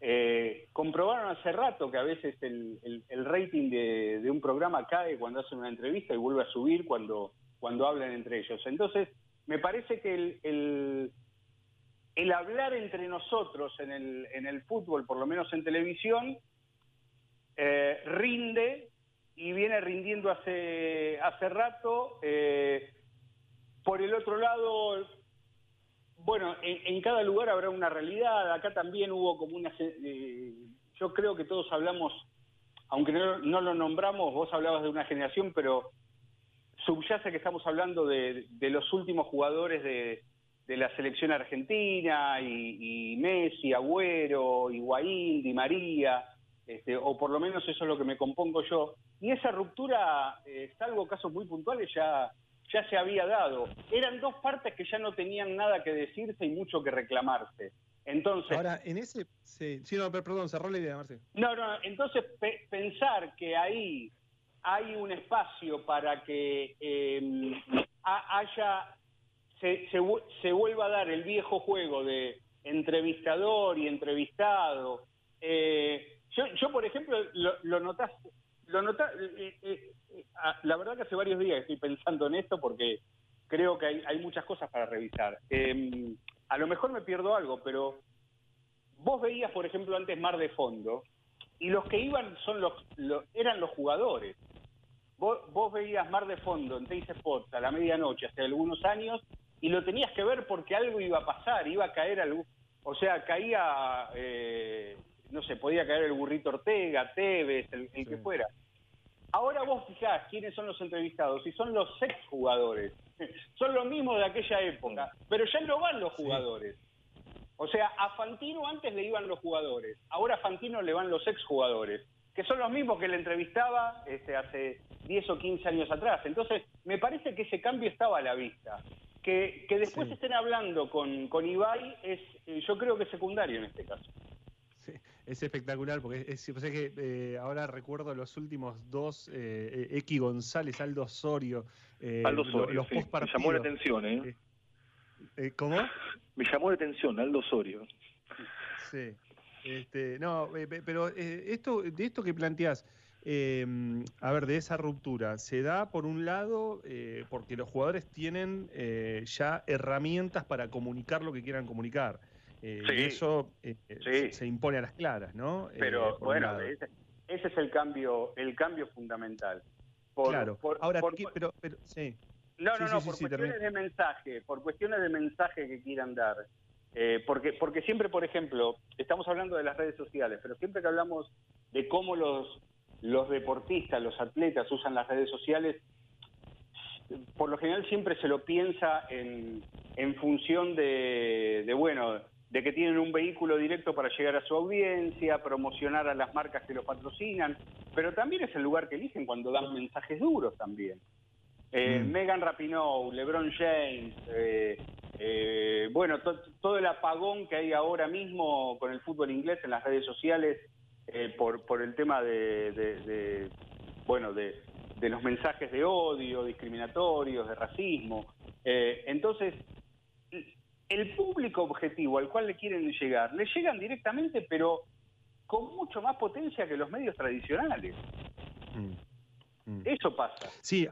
eh, comprobaron hace rato que a veces el, el- rating de un programa cae cuando hacen una entrevista y vuelve a subir cuando, cuando hablan entre ellos. Entonces, me parece que el, el- hablar entre nosotros en el, en el fútbol, por lo menos en televisión, eh, rinde y viene rindiendo hace, hace rato. eh, por el otro lado, bueno, en, cada lugar habrá una realidad. Acá también hubo como una... eh, yo creo que todos hablamos, aunque no, no lo nombramos, vos hablabas de una generación, pero subyace que estamos hablando de, de los últimos jugadores de, de la selección argentina, y, y Messi, Agüero, Higuaín, Di María, este, o por lo menos eso es lo que me compongo yo. Y esa ruptura, eh, salvo casos muy puntuales, ya, ya se había dado. Eran dos partes que ya no tenían nada que decirse y mucho que reclamarse. Entonces, Ahora, en ese. Sí, sí, no, per- perdón, cerró la idea, Marce. no, no, entonces pe- pensar que ahí hay un espacio para que ha- haya, se, se, se vuelva a dar el viejo juego de entrevistador y entrevistado. Eh, yo, yo, por ejemplo, lo, lo notás, lo notás, eh, eh, eh, la verdad que hace varios días que estoy pensando en esto porque creo que hay, hay muchas cosas para revisar. Eh, a lo mejor me pierdo algo, pero vos veías, por ejemplo, antes Mar de Fondo, y los que iban son los, lo- eran los jugadores. Vos, vos veías Mar de Fondo en Teis Sports a la medianoche hace algunos años y lo tenías que ver porque algo iba a pasar, iba a caer algo, o sea, caía, eh, no sé, podía caer el burrito Ortega, Tevez, el, el que fuera. Ahora vos fijás quiénes son los entrevistados y son los exjugadores. <laughs> son los mismos de aquella época, pero ya no van los jugadores. O sea, a Fantino antes le iban los jugadores, ahora a Fantino le van los exjugadores, que son los mismos que le entrevistaba este, hace 10 o 15 años atrás. Entonces, me parece que ese cambio estaba a la vista. Que, que después estén hablando con, con Ibai es, eh, yo creo que es secundario en este caso. Sí, es espectacular porque es, es- o sea que eh, ahora recuerdo los últimos dos, eh, X González, Aldo Osorio, eh, Aldo Osorio, los sí. Me llamó la atención, ¿eh? Eh, ¿Cómo? <laughs> Me llamó la atención, Aldo Osorio. Sí. Este, no, eh, pe- pero eh, esto, de esto que planteás, eh, a ver, de esa ruptura, se da por un lado eh, porque los jugadores tienen eh, ya herramientas para comunicar lo que quieran comunicar. Eh, Sí. Y eso Sí. se, impone a las claras, ¿no? Pero bueno, ese, ese es el cambio, el cambio fundamental. Por- claro. por- Ahora, por- ¿qué- pero, pero, sí. No, Sí, no, no, por cuestiones de mensaje, por cuestiones de mensaje que quieran dar. Eh, porque, porque siempre, por ejemplo, estamos hablando de las redes sociales, pero siempre que hablamos de cómo los, los deportistas, los atletas usan las redes sociales, por lo general siempre se lo piensa en, en función de, de, bueno, de que tienen un vehículo directo para llegar a su audiencia, promocionar a las marcas que los patrocinan, pero también es el lugar que eligen cuando dan mensajes duros también. Eh, Megan Rapinoe, LeBron James, eh, eh, bueno, to- todo el apagón que hay ahora mismo con el fútbol inglés en las redes sociales eh, por, por el tema de, de- de, bueno, de, de los mensajes de odio, discriminatorios, de racismo. Eh, entonces, el público objetivo al cual le quieren llegar, le llegan directamente, pero con mucho más potencia que los medios tradicionales. Mm, mm. Eso pasa. Sí,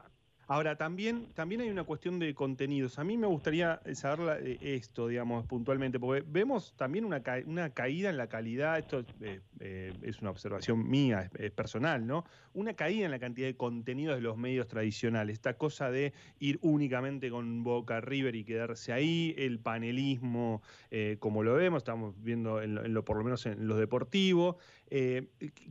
Ahora, también, también hay una cuestión de contenidos. A mí me gustaría saber eh, esto, digamos, puntualmente, porque vemos también una, una caída en la calidad, esto eh, eh, es una observación mía, es, personal, ¿no? Una caída en la cantidad de contenidos de los medios tradicionales. Esta cosa de ir únicamente con Boca River y quedarse ahí, el panelismo, como lo vemos, estamos viendo en lo, por lo menos en lo deportivo.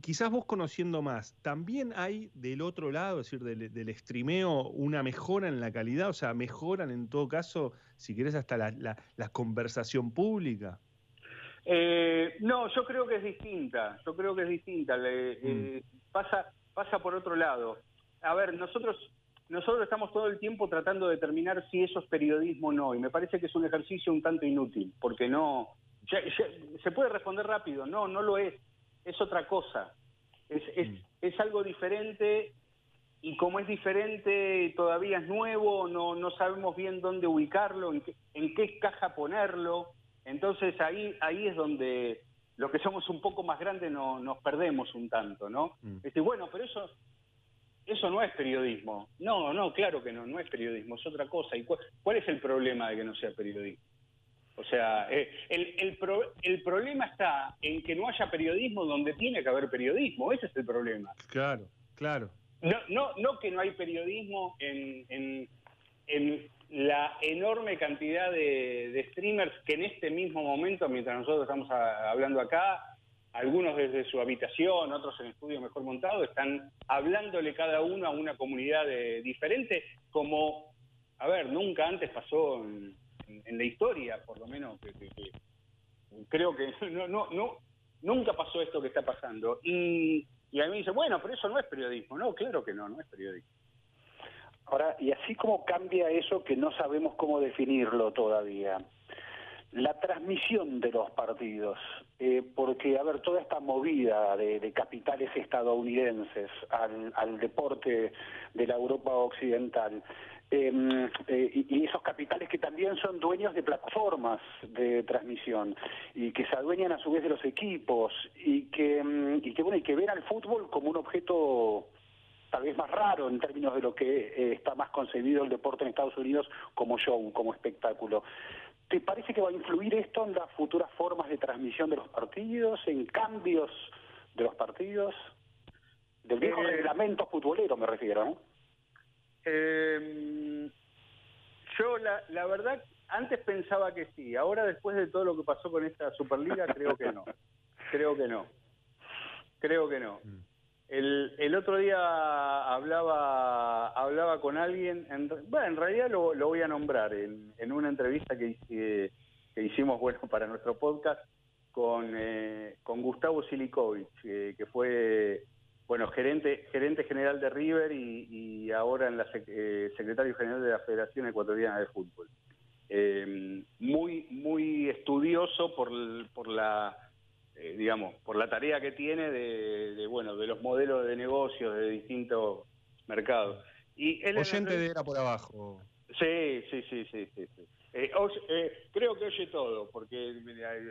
Quizás vos conociendo más, también hay del otro lado, es decir, del, del streameo, una mejora en la calidad? O sea, mejoran en todo caso, si querés, hasta la, la, conversación pública. Eh, no, yo creo que es distinta. Yo creo que es distinta. Eh, mm. pasa, pasa por otro lado. A ver, nosotros nosotros estamos todo el tiempo tratando de determinar si eso es periodismo o no, y me parece que es un ejercicio un tanto inútil, porque no... se puede responder rápido, no, no lo es, es otra cosa. Es, es, mm. es algo diferente y como es diferente, todavía es nuevo, no, no sabemos bien dónde ubicarlo, en qué, en qué caja ponerlo. Entonces ahí, ahí es donde los que somos un poco más grandes no, nos perdemos un tanto, ¿no? Mm. Este, bueno, pero eso, eso no es periodismo. No, no, claro que no, no es periodismo, es otra cosa. ¿Y cuál, es el problema de que no sea periodismo? O sea, eh, el, el, el problema está en que no haya periodismo donde tiene que haber periodismo, ese es el problema. Claro, claro. No, no, no que no hay periodismo en, en, la enorme cantidad de, streamers que en este mismo momento, mientras nosotros estamos hablando acá, algunos desde su habitación, otros en estudio mejor montado, están hablándole cada uno a una comunidad diferente, como, a ver, nunca antes pasó en, la historia, por lo menos, creo que <laughs> no, no, no, nunca pasó esto que está pasando. Y y a mí me dice, bueno, pero eso no es periodismo. No, claro que no, no es periodismo. Ahora, y así como cambia eso que no sabemos cómo definirlo todavía, la transmisión de los partidos, eh, porque, a ver, toda esta movida de, capitales estadounidenses al, al, deporte de la Europa occidental, Em, eh, y, esos capitales que también son dueños de plataformas de transmisión y que se adueñan a su vez de los equipos y que, em, y que bueno y que ven al fútbol como un objeto tal vez más raro en términos de lo que eh, está más concebido el deporte en Estados Unidos como show, como espectáculo. ¿Te parece que va a influir esto en las futuras formas de transmisión de los partidos, en cambios de los partidos? Del viejo eh, reglamento futbolero me refiero, ¿no? Eh, yo, la, la verdad, antes pensaba que sí. Ahora, después de todo lo que pasó con esta Superliga, creo que no. <laughs> Creo que no. Creo que no. Mm. El, el otro día hablaba hablaba con alguien, en, bueno, en realidad lo, lo voy a nombrar, en, en una entrevista que, que hicimos bueno para nuestro podcast con, eh, con Gustavo Silikovic, eh, que fue bueno, gerente, gerente general de River y, ahora en la eh, secretario general de la Federación Ecuatoriana de Fútbol. Eh, muy, muy estudioso por, por la, eh, digamos, por la tarea que tiene de, bueno, de los modelos de negocios de distintos mercados. Y él Oyente de era por abajo. Sí, sí, sí, sí, sí. creo que oye todo, porque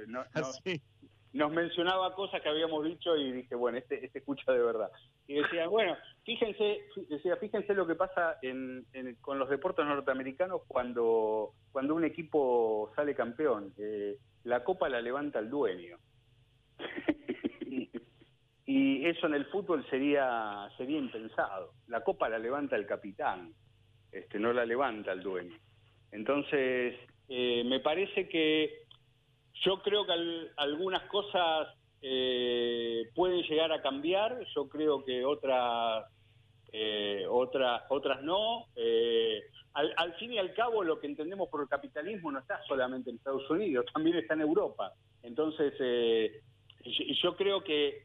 no, ah, <laughs> nos mencionaba cosas que habíamos dicho y dije, bueno, este, este escucha de verdad. Y decía, bueno, fíjense, decía, fíjense lo que pasa en, con los deportes norteamericanos cuando, cuando un equipo sale campeón. Eh, la copa la levanta el dueño. <laughs> y eso en el fútbol sería, sería impensado. La copa la levanta el capitán, este, no la levanta el dueño. Entonces, eh, me parece que yo creo que algunas cosas eh, pueden llegar a cambiar, yo creo que otras eh, otras otras no. Eh, al, fin y al cabo, lo que entendemos por el capitalismo no está solamente en Estados Unidos, también está en Europa. Entonces, yo, creo que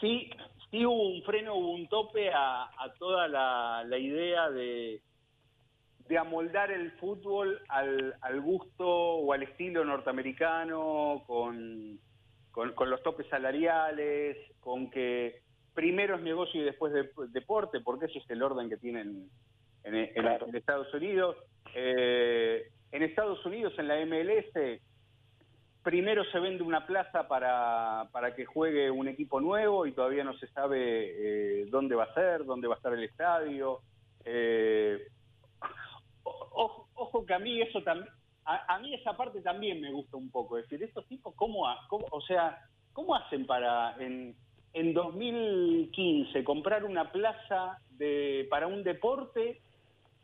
sí, sí hubo un freno, hubo un tope a, toda la idea de, de amoldar el fútbol al, al gusto o al estilo norteamericano, con, con, los topes salariales, con que primero es negocio y después deporte, porque ese es el orden que tienen en, en- en Estados Unidos. Eh, en Estados Unidos, en la MLS, primero se vende una plaza para, para que juegue un equipo nuevo y todavía no se sabe eh, dónde va a ser, dónde va a estar el estadio. Eh, ojo, que a mí eso también, a, a mí esa parte también me gusta un poco. Es decir, estos tipos, ¿cómo, ha- cómo- o sea, cómo hacen para en, en 2015 comprar una plaza para un deporte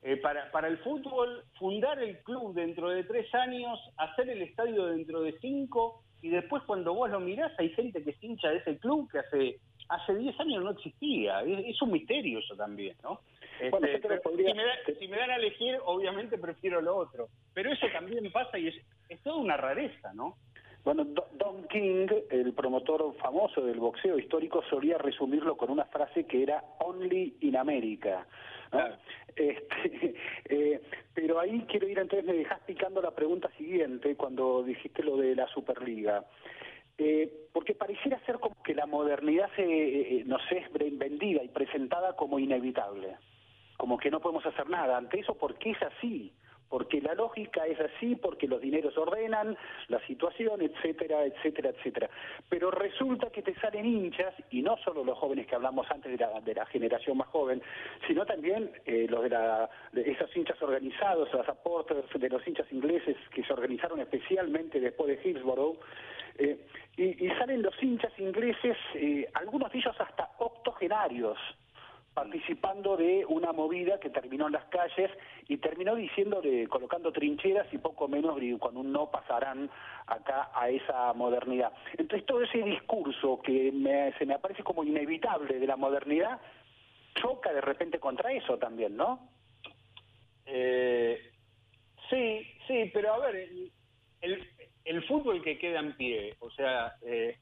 eh, para, para el fútbol, fundar el club dentro de tres años, hacer el estadio dentro de cinco, y después cuando vos lo mirás hay gente que es hincha de ese club que hace hace 10 años no existía. Es, es un misterio eso también, ¿no? Bueno, Este, lo pero podría- si, me da- si me dan a elegir, obviamente prefiero lo otro. Pero eso también pasa y es, es toda una rareza, ¿no? Bueno, Do- Don King, el promotor famoso del boxeo histórico, solía resumirlo con una frase que era Only in America. ¿no? Este, <laughs> eh, pero ahí quiero ir, entonces me dejas picando la pregunta siguiente cuando dijiste lo de la Superliga. Eh, porque pareciera ser como que la modernidad se, eh, nos es vendida y presentada como inevitable, como que no podemos hacer nada. Ante eso porque es así, porque la lógica es así, porque los dineros ordenan la situación, etcétera, etcétera, etcétera. Pero resulta que te salen hinchas, y no solo los jóvenes que hablamos antes de la, de la generación más joven, sino también eh, los de, la, de esos hinchas organizados, los aportes de los hinchas ingleses que se organizaron especialmente después de Hillsborough, eh, y, y salen los hinchas ingleses, eh, algunos de ellos hasta octogenarios, participando de una movida que terminó en las calles y terminó diciéndole, colocando trincheras y poco menos un no pasarán acá a esa modernidad. Entonces todo ese discurso que me- se me aparece como inevitable de la modernidad choca de repente contra eso también, ¿no? Eh, sí, sí, pero a ver, el, el, el fútbol que queda en pie, o sea, eh,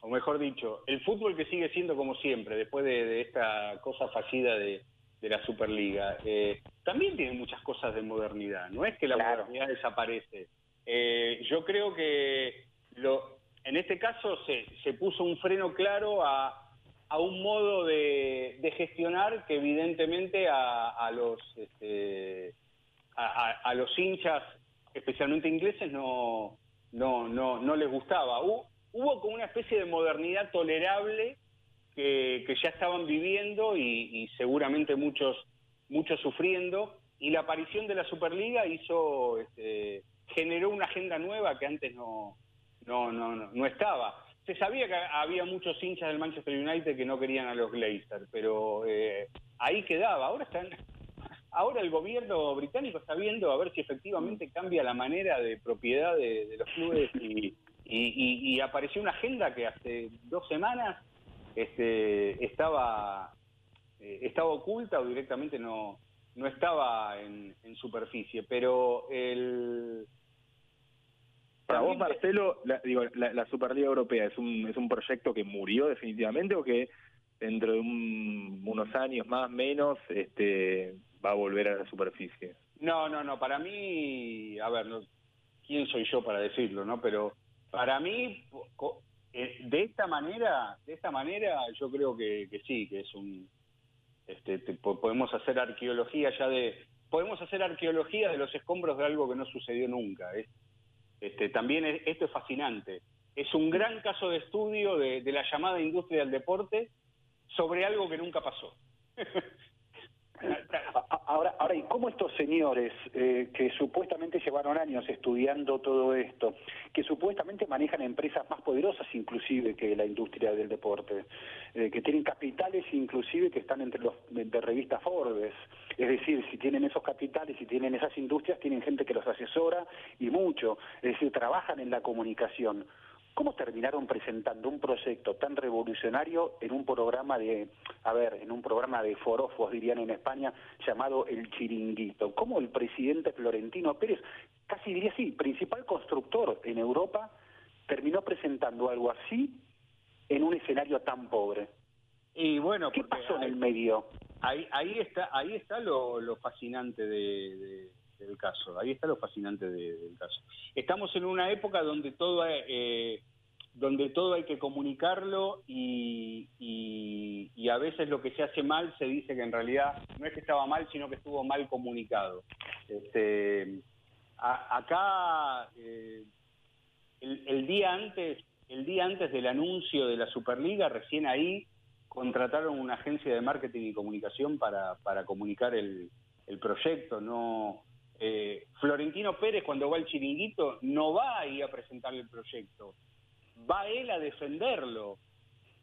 o mejor dicho, el fútbol que sigue siendo como siempre, después de, de esta cosa fallida de, de la Superliga, eh, también tiene muchas cosas de modernidad, no es que la modernidad desaparece. Eh, yo creo que lo, en este caso se, se puso un freno claro a, a un modo de, de gestionar que evidentemente a, a los este, a los hinchas, especialmente ingleses, no, no, no, no les gustaba. Hubo, hubo como una especie de modernidad tolerable que, ya estaban viviendo y, y seguramente muchos, muchos sufriendo, y la aparición de la Superliga hizo, este, generó una agenda nueva que antes no, no, no, no, no estaba. Se sabía que había muchos hinchas del Manchester United que no querían a los Glazers, pero eh, ahí quedaba. Ahora están, ahora el gobierno británico está viendo a ver si efectivamente cambia la manera de propiedad de, de los clubes y, y- y- y apareció una agenda que hace dos semanas este, estaba eh, estaba oculta o directamente no no estaba en, en superficie, pero el Para vos, Marcelo, la, digo, la, la Superliga Europea es un, es un proyecto que murió definitivamente o que dentro de un- unos años más menos este, va a volver a la superficie. No, no, no, para mí, a ver, ¿quién soy yo para decirlo, no? Pero para mí, eh, de esta manera, de esta manera, yo creo que, sí, que es un, este, te- po- podemos hacer arqueología ya de, podemos hacer arqueología de los escombros de algo que no sucedió nunca. es- este, también es- esto es fascinante. Es un gran caso de estudio de, de la llamada industria del deporte sobre algo que nunca pasó. <laughs> Ahora, ahora, ¿y cómo estos señores eh, que supuestamente llevaron años estudiando todo esto, que supuestamente manejan empresas más poderosas inclusive que la industria del deporte, eh, que tienen capitales inclusive que están entre los de, de Forbes, es decir, si tienen esos capitales, si tienen esas industrias, tienen gente que los asesora y mucho, es decir, trabajan en la comunicación. ¿Cómo terminaron presentando un proyecto tan revolucionario en un programa de, a ver, en un programa de forofos, dirían en España, llamado El Chiringuito? ¿Cómo el presidente Florentino Pérez, casi diría así, principal constructor en Europa, terminó presentando algo así en un escenario tan pobre? Y bueno, ¿qué pasó en el medio? Ahí, ahí está, ahí está lo, lo fascinante de- de- del caso. Ahí está lo fascinante de- del caso. Estamos en una época donde todo, eh, donde todo hay que comunicarlo y, y, a veces lo que se hace mal se dice que en realidad no es que estaba mal, sino que estuvo mal comunicado. Este, a- acá eh, el, el día antes, el día antes del anuncio de la Superliga, recién ahí contrataron una agencia de marketing y comunicación para, para comunicar el, el proyecto. No, eh, Florentino Pérez cuando va al chiringuito no va ahí a presentar el proyecto, va él a defenderlo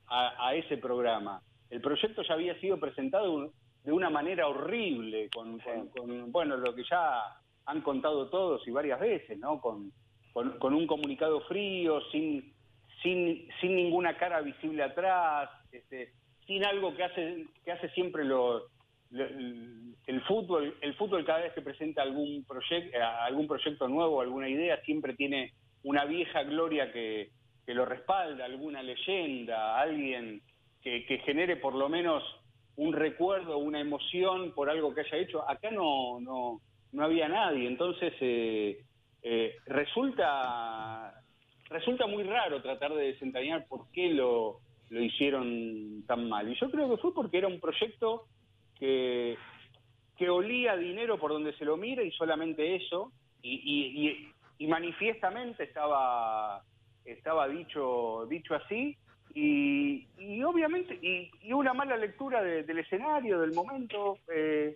a, a ese programa. El proyecto ya había sido presentado de una manera horrible, con, con- con, bueno, lo que ya han contado todos y varias veces, ¿no? Con, con, con un comunicado frío, sin, sin, sin ninguna cara visible atrás, este, sin algo que hace, que hace siempre lo, lo- el fútbol, el fútbol cada vez que presenta algún proyecto, algún proyecto nuevo, alguna idea, siempre tiene una vieja gloria que, que lo respalda, alguna leyenda, alguien que, que genere por lo menos un recuerdo, una emoción por algo que haya hecho. Acá no, no, no había nadie, entonces eh, eh, resulta resulta muy raro tratar de desentrañar por qué lo, lo hicieron tan mal. Y yo creo que fue porque era un proyecto que, que olía dinero por donde se lo mira y solamente eso, y, y- y manifiestamente estaba, estaba dicho, dicho así, y, y obviamente, y, y una mala lectura de- del escenario, del momento. eh,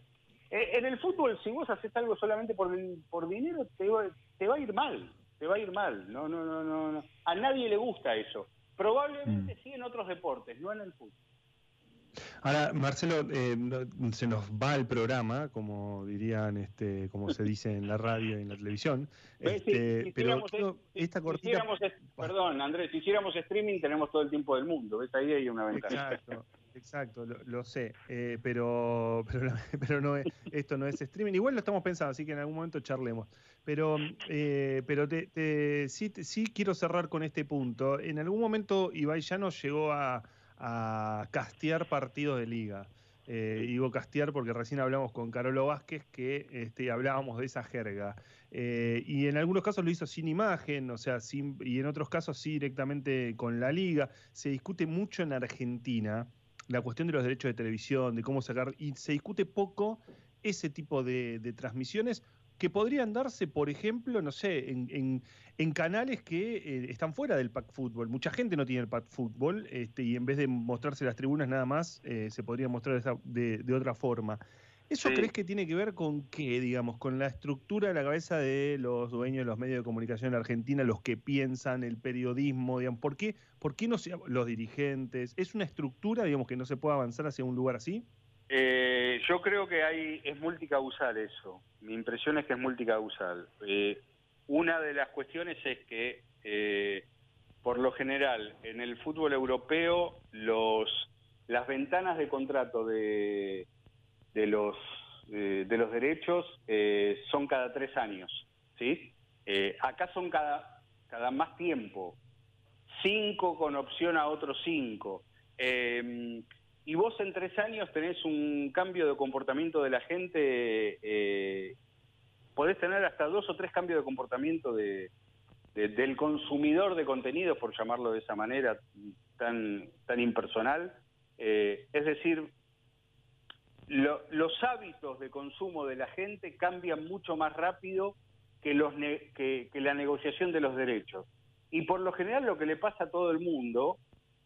eh, en el fútbol, si vos haces algo solamente por, por dinero, te va, te va a ir mal, te va a ir mal. No, no, no, no, no. A nadie le gusta eso. Probablemente sí en otros deportes, no en el fútbol. Ahora, Marcelo, eh, se nos va el programa, como dirían, este, como se dice en la radio y en la televisión. Si- Este, si pero quiero- esta Si cortita. es- perdón, Andrés, si hiciéramos streaming tenemos todo el tiempo del mundo. ¿Ves? Ahí hay una ventaja. Exacto, exacto, lo, lo sé, eh, pero, pero, <laughs> pero no es- esto no es streaming. Igual lo estamos pensando, así que en algún momento charlemos. Pero, eh, pero te, te- sí, te- sí quiero cerrar con este punto. En algún momento Ibai ya nos llegó a, a castear partidos de liga. Eh, digo castear porque recién hablamos con Carolo Vázquez que este, hablábamos de esa jerga. Eh, y en algunos casos lo hizo sin imagen, o sea, sin, y en otros casos sí directamente con la liga. Se discute mucho en Argentina la cuestión de los derechos de televisión, de cómo sacar, y se discute poco ese tipo de, de transmisiones que podrían darse, por ejemplo, no sé, en, en- en canales que eh, están fuera del pack fútbol. Mucha gente no tiene el pack fútbol este, y en vez de mostrarse las tribunas nada más, eh, se podría mostrar esa- de, de otra forma. ¿Eso Sí. crees que tiene que ver con qué, digamos, con la estructura de la cabeza de los dueños de los medios de comunicación en Argentina, los que piensan, el periodismo, digamos, ¿por qué, por qué no se, los dirigentes? ¿Es una estructura, digamos, que no se puede avanzar hacia un lugar así? Eh, yo creo que hay es multicausal eso. Mi impresión es que es multicausal. Eh, una de las cuestiones es que, eh, por lo general, en el fútbol europeo, los las ventanas de contrato de, de los de los derechos son cada tres años, ¿sí? Acá son cada cada más tiempo, cinco con opción a otros cinco. Y vos en tres años tenés un cambio de comportamiento de la gente, eh, podés tener hasta dos o tres cambios de comportamiento de, de- del consumidor de contenidos, por llamarlo de esa manera tan, tan impersonal. Eh, es decir, lo- los hábitos de consumo de la gente cambian mucho más rápido que, los ne- que la negociación de los derechos. Y por lo general lo que le pasa a todo el mundo,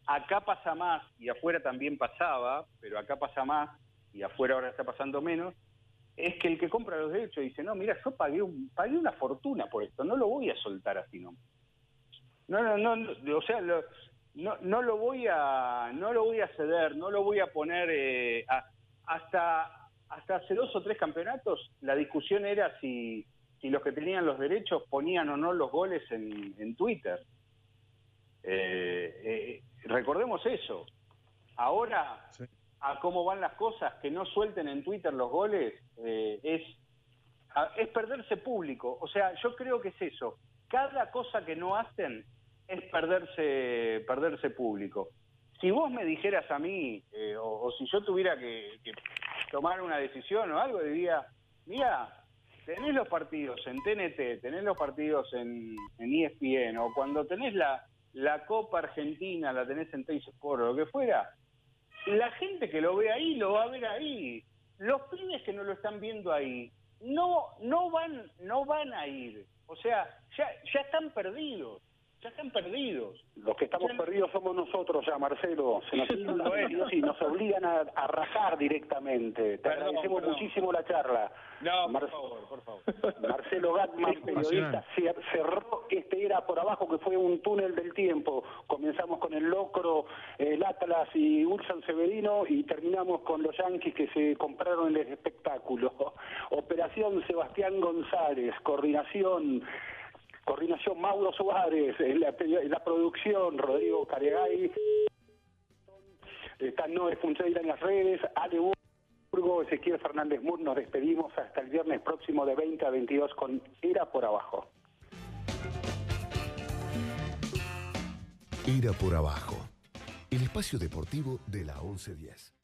acá pasa más y afuera también pasaba, pero acá pasa más y afuera ahora está pasando menos, es que el que compra los derechos dice, no, mira, yo pagué, pagué una fortuna por esto, no lo voy a soltar así, no. No, no, no, no, o sea, no, lo voy a, no lo voy a ceder, no lo voy a poner eh, hasta, hasta hace dos o tres campeonatos, la discusión era si, si los que tenían los derechos ponían o no los goles en, en Twitter. Eh, eh, recordemos eso. Ahora, a cómo van las cosas, que no suelten en Twitter los goles, eh, es, a- es perderse público. O sea, yo creo que es eso. Cada cosa que no hacen es perderse, perderse público. Si vos me dijeras a mí, eh, o, o si yo tuviera que, que tomar una decisión o algo, diría, mira, tenés los partidos en TNT, tenés los partidos en, en ESPN, o cuando tenés la, la Copa Argentina la tenés en Teis o lo que fuera, la gente que lo ve ahí lo va a ver ahí. Los pibes que no lo están viendo ahí no no van no van a ir. O sea, ya ya están perdidos. Ya están perdidos. Los que estamos Ya- perdidos somos nosotros ya, Marcelo. Se nos, Bueno. sí, nos obligan a, a rajar directamente. Te Perdón, agradecemos perdón. muchísimo la charla. No, Mar- por favor, por favor. Marcelo Gatman, periodista, cer- cerró este era por abajo que fue un túnel del tiempo. Comenzamos con el Locro, el Atlas y Wilson Severino y terminamos con los Yankees que se compraron el espectáculo. <laughs> Operación Sebastián González, coordinación. Coordinación Mauro Suárez, en la, producción Rodrigo Caregay, está Noé Funcheira en las redes, Ale Burgo, Ezequiel Fernández Mur, nos despedimos hasta el viernes próximo de 20 a 22 con Era por Abajo. Era por abajo. El espacio deportivo de la 1110.